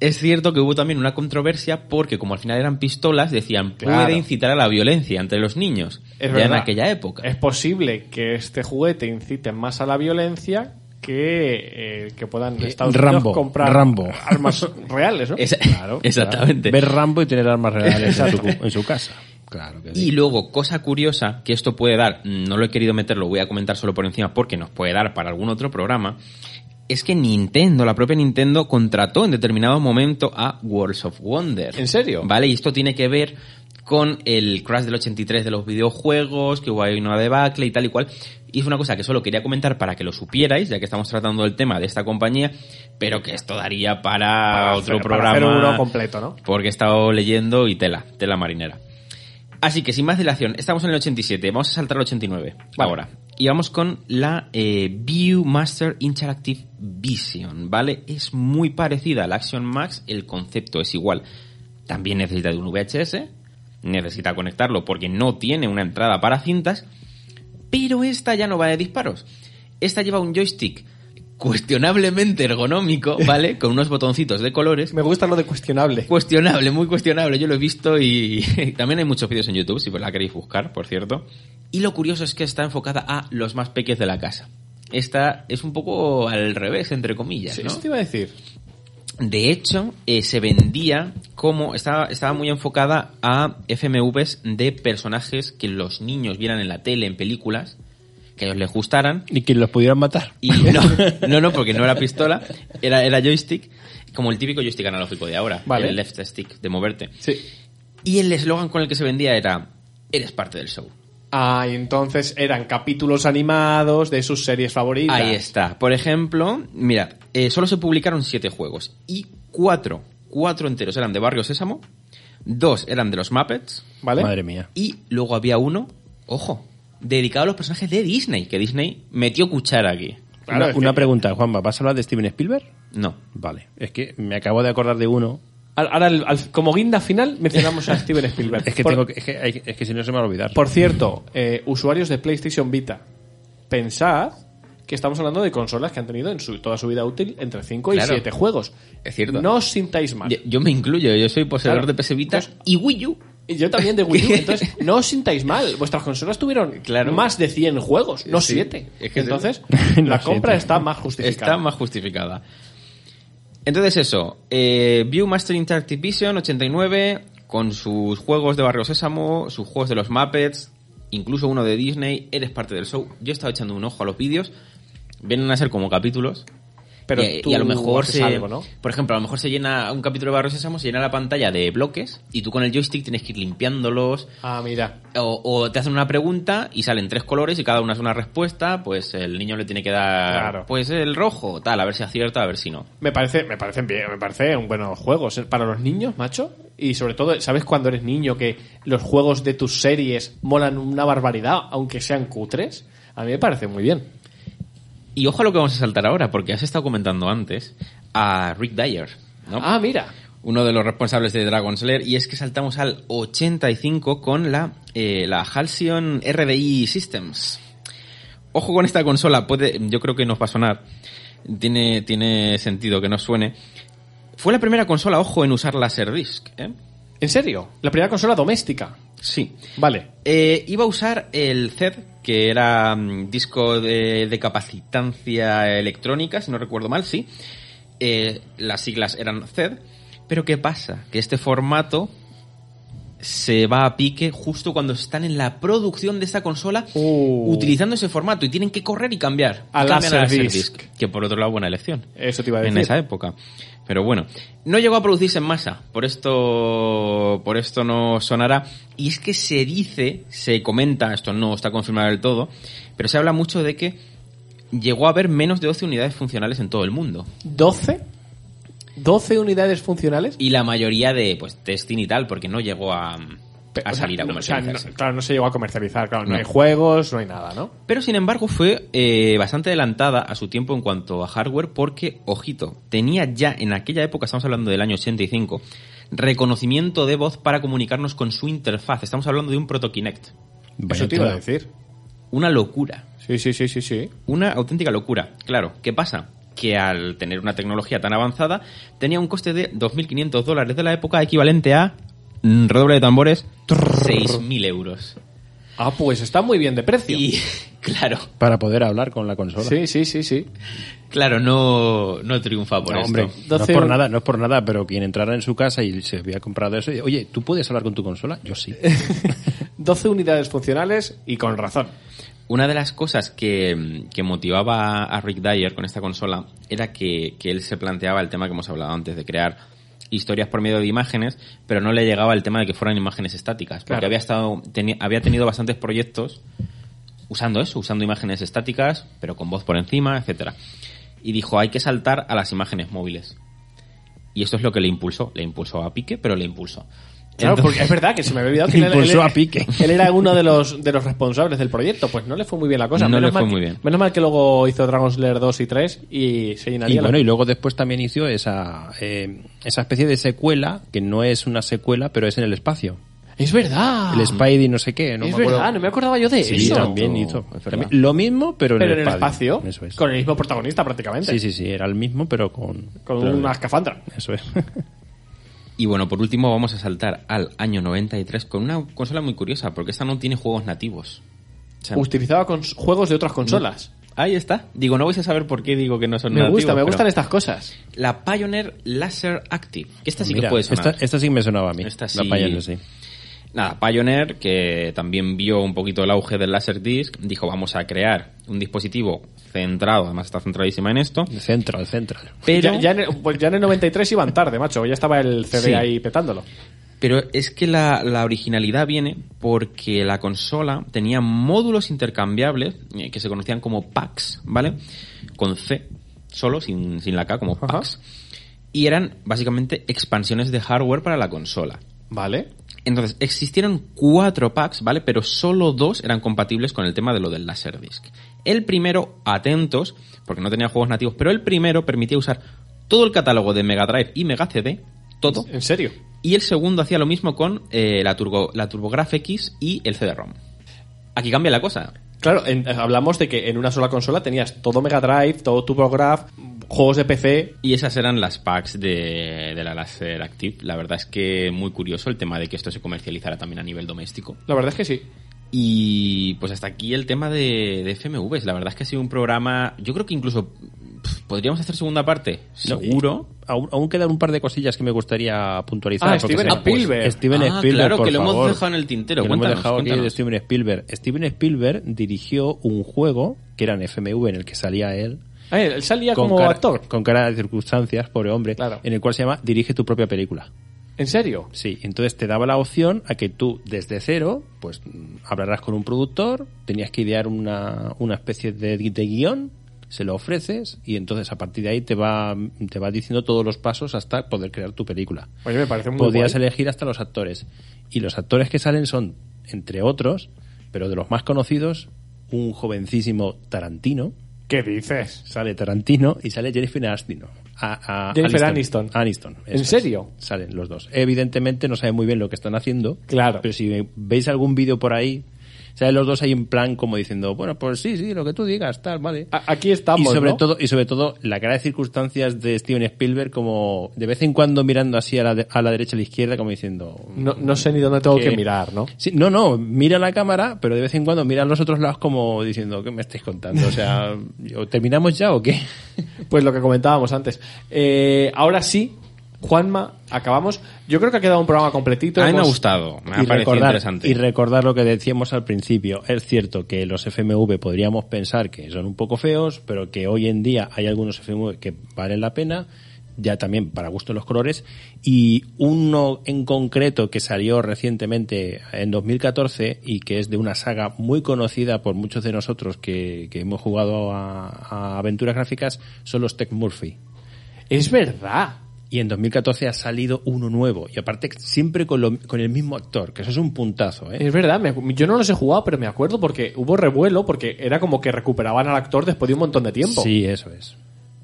es cierto que hubo también una controversia porque como al final eran pistolas decían Claro. puede incitar a la violencia entre los niños Es ya verdad. en aquella época. Es posible que este juguete incite más a la violencia que, eh, que puedan Que Estados Rambo, Unidos comprar Rambo. armas reales, ¿no? Esa- Exactamente. Ver Rambo y tener armas reales en su, en su casa. Claro que sí. Y luego, cosa curiosa, que esto puede dar, no lo he querido meter, lo voy a comentar solo por encima porque nos puede dar para algún otro programa, es que Nintendo, la propia Nintendo, contrató en determinado momento a Worlds of Wonder. ¿En serio? Vale, y esto tiene que ver con el crash del 83 de los videojuegos, que hubo ahí una debacle y tal y cual. Y es una cosa que solo quería comentar para que lo supierais, ya que estamos tratando el tema de esta compañía, pero que esto daría para, Para otro hacer- para programa. hacer uno completo, ¿no? Porque he estado leyendo y tela, tela marinera. Así que sin más dilación, estamos en el 87, vamos a saltar al 89 ahora. Y vamos con la eh, Viewmaster Interactive Vision, ¿vale? Es muy parecida al Action Max, el concepto es igual. También necesita de un VHS, necesita conectarlo porque no tiene una entrada para cintas, pero esta ya no va de disparos. Esta lleva un joystick cuestionablemente ergonómico, ¿vale? Con unos botoncitos de colores. Me gusta lo de cuestionable. Cuestionable, muy cuestionable. Yo lo he visto y también hay muchos vídeos en YouTube, si la queréis buscar, por cierto. Y lo curioso es que está enfocada a los más pequeños de la casa. Esta es un poco al revés, entre comillas, Sí, ¿no? Eso te iba a decir. De hecho, eh, se vendía como estaba, estaba muy enfocada a FMVs de personajes que los niños vieran en la tele, en películas, que ellos les gustaran. Y que los pudieran matar. Y no, no, no, porque no era pistola, era, era joystick, como el típico joystick analógico de ahora, Vale. el left stick de moverte. Sí. Y el eslogan con el que se vendía era, eres parte del show. Ah, y entonces eran capítulos animados de sus series favoritas. Ahí está. Por ejemplo, mira, eh, solo se publicaron siete juegos y cuatro, cuatro enteros eran de Barrio Sésamo, dos eran de los Muppets ¿Vale? Madre mía. y luego había uno, ojo, dedicado a los personajes de Disney, que Disney metió cuchara aquí. Claro, una es una que- pregunta, Juanma, ¿vas a hablar de Steven Spielberg? No. Vale. Es que me acabo de acordar de uno. Ahora, al- al- como guinda final, mencionamos a Steven Spielberg. Es que, Por- tengo que, es que, es que si no se me va a olvidar. Por cierto, eh, usuarios de PlayStation Vita, pensad que estamos hablando de consolas que han tenido en su, toda su vida útil entre 5 Claro. y 7 juegos. Es cierto. No os sintáis mal. Yo, yo me incluyo, yo soy poseedor Claro. de PS Vita y Wii U. Y yo también de Wii U. Entonces, no os sintáis mal. Vuestras consolas tuvieron Claro. más de 100 juegos, no Sí. 7. Es que es Entonces, No la siete. compra está más justificada. Está más justificada. Entonces eso, eh, Viewmaster Interactive Vision 89, con sus juegos de Barrio Sésamo, sus juegos de los Muppets, incluso uno de Disney, eres parte del show. Yo estaba echando un ojo a los vídeos, vienen a ser como capítulos. Pero y, tú y a lo mejor se, algo, ¿no? por ejemplo, a lo mejor se llena un capítulo de Barrio Sésamo, se llena la pantalla de bloques y tú con el joystick tienes que ir limpiándolos, Ah, mira. o, o te hacen una pregunta y salen tres colores y cada una es una respuesta, pues el niño le tiene que dar, Claro. pues el rojo, tal, a ver si acierta, a ver si no. Me parece, me parecen bien, me parece un buenos juegos para los niños, macho. Y sobre todo, ¿sabes cuando eres niño que los juegos de tus series molan una barbaridad, aunque sean cutres? A mí me parece muy bien. Y ojo a lo que vamos a saltar ahora, porque has estado comentando antes a Rick Dyer, ¿no? Ah, mira. Uno de los responsables de Dragon's Lair, y es que saltamos al 85 con la, eh, la Halcyon RDI Systems. Ojo con esta consola, puede, yo creo que nos va a sonar. Tiene, tiene sentido que nos suene. Fue la primera consola, ojo, en usar Laserdisc, ¿eh? ¿En serio? La primera consola doméstica. Sí. Vale. Eh, iba a usar el CED, que era mm, disco de, de capacitancia electrónica, si no recuerdo mal, sí. Eh, las siglas eran CED. Pero ¿qué pasa? Que este formato se va a pique justo cuando están en la producción de esta consola Uh. utilizando ese formato y tienen que correr y cambiar. A Laserdisc. Que por otro lado, buena elección. Eso te iba a En decir. esa época. Pero bueno, no llegó a producirse en masa, por esto, por esto no sonará. Y es que se dice, se comenta, esto no está confirmado del todo, pero se habla mucho de que llegó a haber menos de 12 unidades funcionales en todo el mundo. ¿12? ¿12 unidades funcionales? Y la mayoría de pues testing y tal, porque no llegó a, a salir a no, o sea, comercializarse. no- claro, no se llegó a comercializar, claro, no, No. hay juegos, no hay nada, ¿no? Pero sin embargo fue eh, bastante adelantada a su tiempo en cuanto a hardware porque, ojito, tenía ya en aquella época, estamos hablando del año 85, reconocimiento de voz para comunicarnos con su interfaz. Estamos hablando de un Proto Kinect. Eso te iba a decir. Una locura. Sí, sí, sí, sí, sí. Una auténtica locura. Claro, ¿qué pasa? Que al tener una tecnología tan avanzada, tenía un coste de 2.500 dólares de la época, equivalente a, mm, redoble de tambores, 6.000 euros. Ah, pues está muy bien de precio. Y, claro, Para poder hablar con la consola. Sí, sí, sí, sí. claro, no, no triunfa por No, esto. hombre, no 12 es por nada, no es por nada, pero quien entrara en su casa y se había comprado eso, y, oye, ¿tú puedes hablar con tu consola? Yo sí. 12 unidades funcionales y con razón. Una de las cosas que, que motivaba a Rick Dyer con esta consola era que, que él se planteaba el tema que hemos hablado antes, de crear historias por medio de imágenes, pero no le llegaba el tema de que fueran imágenes estáticas, porque Claro. había, estado, teni- había tenido bastantes proyectos usando eso, usando imágenes estáticas, pero con voz por encima, etcétera. Y dijo, hay que saltar a las imágenes móviles. Y esto es lo que le impulsó, le impulsó a Pique, pero le impulsó. Claro, Entonces- porque es verdad que se me había olvidado que él, Impulsó él- a Pique. él era uno de los, de los responsables del proyecto. Pues no le fue muy bien la cosa. No menos le fue mal muy que- bien. Menos mal que luego hizo Dragon Slayer 2 y 3 y se llenaría Y la- bueno, y luego después también hizo esa, eh, esa especie de secuela, que no es una secuela, pero es en el espacio. Es verdad. El Spidey no sé qué, no es me acuerdo. verdad, no me acordaba yo de Sí, eso. también hizo. También- lo mismo, pero, Pero en en el el espacio, Eso es. con el mismo protagonista prácticamente. Sí, sí, sí, era el mismo, pero con... Con pero- una escafandra. Eso es. Y bueno, por último vamos a saltar al año 93 con una consola muy curiosa, porque esta no tiene juegos nativos. O sea, Utilizaba con juegos de otras consolas. ahí está. Digo, no vais a saber por qué digo que no son Me nativos. gusta, me gustan estas cosas. La Pioneer Laser Active. que Esta sí que puede sonar. esta, esta sí me sonaba a mí. Esta La. Pioneer, sí. Nada, Pioneer, que también vio un poquito el auge del Laserdisc, dijo, vamos a crear un dispositivo centrado, además está centradísima en esto, El centro, el centro. pero... Ya, ya en el, pues ya en el 93 iban tarde, macho. Ya estaba el CD Sí. ahí petándolo. Pero es que la, la originalidad viene porque la consola tenía módulos intercambiables eh, que se conocían como packs, ¿vale? Con C, solo, sin, sin la K, como Ajá. packs. Y eran básicamente expansiones de hardware para la consola. Vale. Entonces, existieron cuatro packs, ¿vale? Pero solo dos eran compatibles con el tema de lo del Laserdisc. El primero, atentos, porque no tenía juegos nativos, pero el primero permitía usar todo el catálogo de Mega Drive y Mega CD, todo, ¿En serio? y el segundo hacía lo mismo con eh, la, Turbo, la TurboGrafx X y el CD-ROM. Aquí cambia la cosa. Claro, en- hablamos de que en una sola consola tenías todo Mega Drive, todo TurboGrafx, juegos de PC. Y esas eran las packs de, de la Laser Active. La verdad es que muy curioso el tema de que esto se comercializara también a nivel doméstico. La verdad es que sí. Y pues hasta aquí el tema de, de FMVs. La verdad es que ha sido un programa. Yo creo que incluso podríamos hacer segunda parte. Seguro. Aún, aún quedan un par de cosillas que me gustaría puntualizar. Ah, porque Steven se- Spielberg. Steven Ah, Spielberg, claro, por que lo hemos dejado en el tintero. Que lo hemos Cuéntanos, dejado aquí de. Steven Spielberg. Steven Spielberg dirigió un juego que era en FMV en el que salía él. Ah, él salía como actor. Con cara de circunstancias, pobre hombre. Claro. En el cual se llama Dirige tu propia película. ¿En serio? Sí, entonces te daba la opción a que tú desde cero, pues hablarás con un productor, tenías que idear una, una especie de, de guion, se lo ofreces y entonces a partir de ahí te va, te va diciendo todos los pasos hasta poder crear tu película. Oye, me parece muy Podías guay. elegir hasta los actores. Y los actores que salen son, entre otros, pero de los más conocidos, un jovencísimo Tarantino, ¿Qué dices? sale Tarantino y sale Jennifer Aniston. A- a- Jennifer Aniston. Aniston. ¿En es. serio? Salen los dos. Evidentemente no saben muy bien lo que están haciendo. Claro. Pero si veis algún vídeo por ahí, salen los dos ahí en plan como diciendo, bueno, pues sí, sí, lo que tú digas, tal, vale. A- Aquí estamos, y sobre ¿no? todo y sobre todo la cara de circunstancias de Steven Spielberg como de vez en cuando mirando así a la, de- a la derecha a la izquierda como diciendo No, no sé ni dónde tengo que- que mirar, ¿no? Sí, no, no, mira la cámara, pero de vez en cuando mira a los otros lados como diciendo, ¿qué me estáis contando? O sea, ¿o ¿terminamos ya o qué? Pues lo que comentábamos antes. Eh, ahora sí, Juanma, acabamos. Yo creo que ha quedado un programa completito. A mí me ha gustado, me ha y parecido recordar, interesante. y recordar lo que decíamos al principio. Es cierto que los FMV podríamos pensar que son un poco feos, pero que hoy en día hay algunos FMV que valen la pena, ya también para gusto de los colores. Y uno en concreto que salió recientemente en 2014 y que es de una saga muy conocida por muchos de nosotros que, que hemos jugado a, a aventuras gráficas son los Tech Murphy. Es verdad. Y en 2014 ha salido uno nuevo. Y aparte siempre con, lo- con el mismo actor, que eso es un puntazo, ¿eh? Es verdad, me yo no los he jugado, pero me acuerdo porque hubo revuelo, porque era como que recuperaban al actor después de un montón de tiempo. Sí, eso es.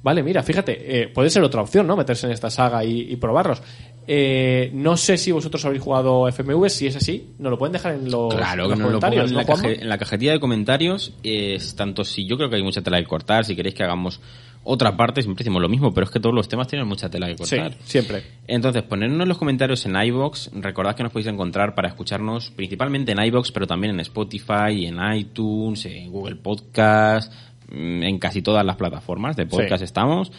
Vale, mira, fíjate, eh, puede ser otra opción, ¿no? Meterse en esta saga y, y probarlos. Eh, no sé si vosotros habéis jugado FMV, si es así, nos lo pueden dejar en los, Claro, en que los nos lo pongan comentarios, en ¿no, la, caje- en la cajetilla de comentarios. Es tanto si yo creo que hay mucha tela que cortar, si queréis que hagamos otra parte, siempre decimos lo mismo, pero es que todos los temas tienen mucha tela que Sí, cortar. siempre. Entonces, ponednos en los comentarios en iBox. Recordad que nos podéis encontrar para escucharnos principalmente en iBox, pero también en Spotify, en iTunes, en Google Podcast, mm, en casi todas las plataformas de podcast Sí. estamos.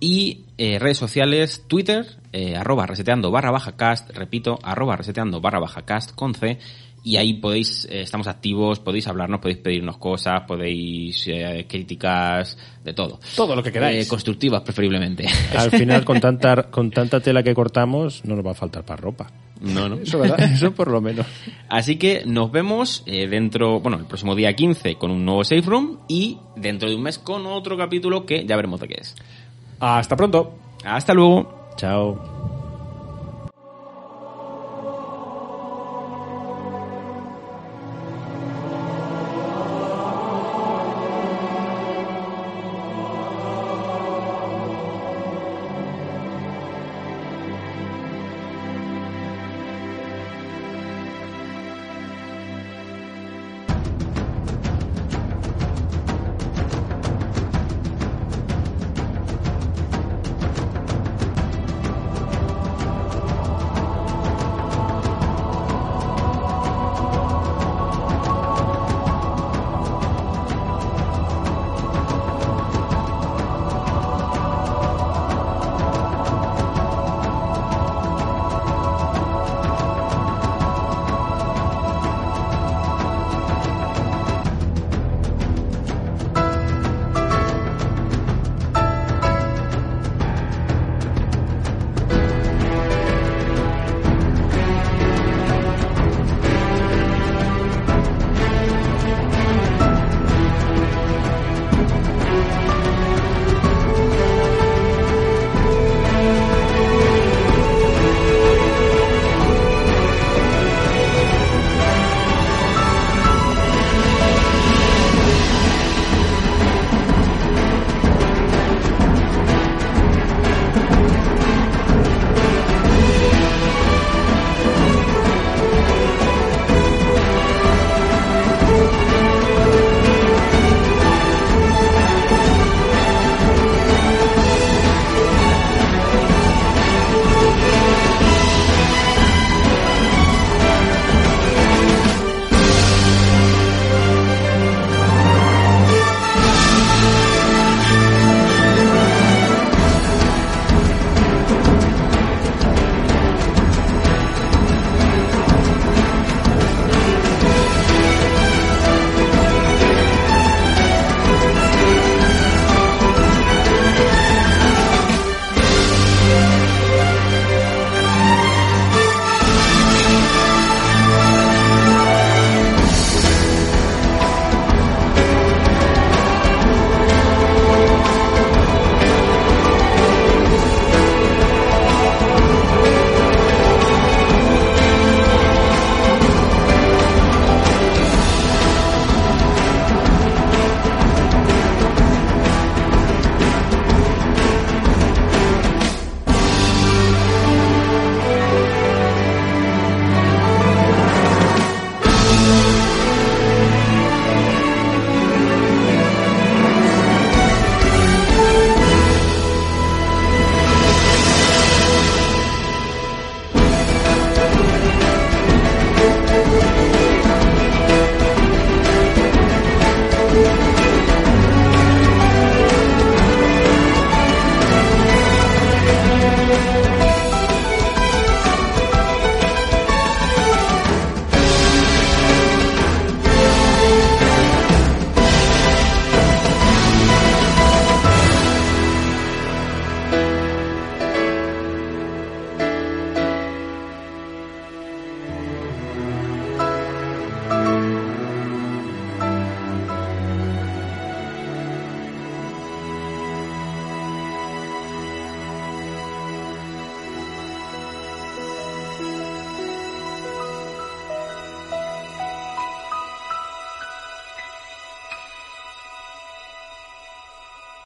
Y eh, redes sociales, Twitter, eh, arroba reseteando barra baja cast, repito, arroba reseteando barra baja cast con C. Y ahí podéis, eh, estamos activos, podéis hablarnos, podéis pedirnos cosas, podéis eh, críticas, de todo. Todo lo que queráis. Eh, constructivas preferiblemente. Al final, con tanta, con tanta tela que cortamos, no nos va a faltar para ropa. no, no. Eso, ¿verdad? Eso por lo menos. Así que nos vemos eh, dentro, bueno, el próximo día 15 con un nuevo Safe Room y dentro de un mes con otro capítulo que ya veremos de qué es. Hasta pronto. Hasta luego. Chao.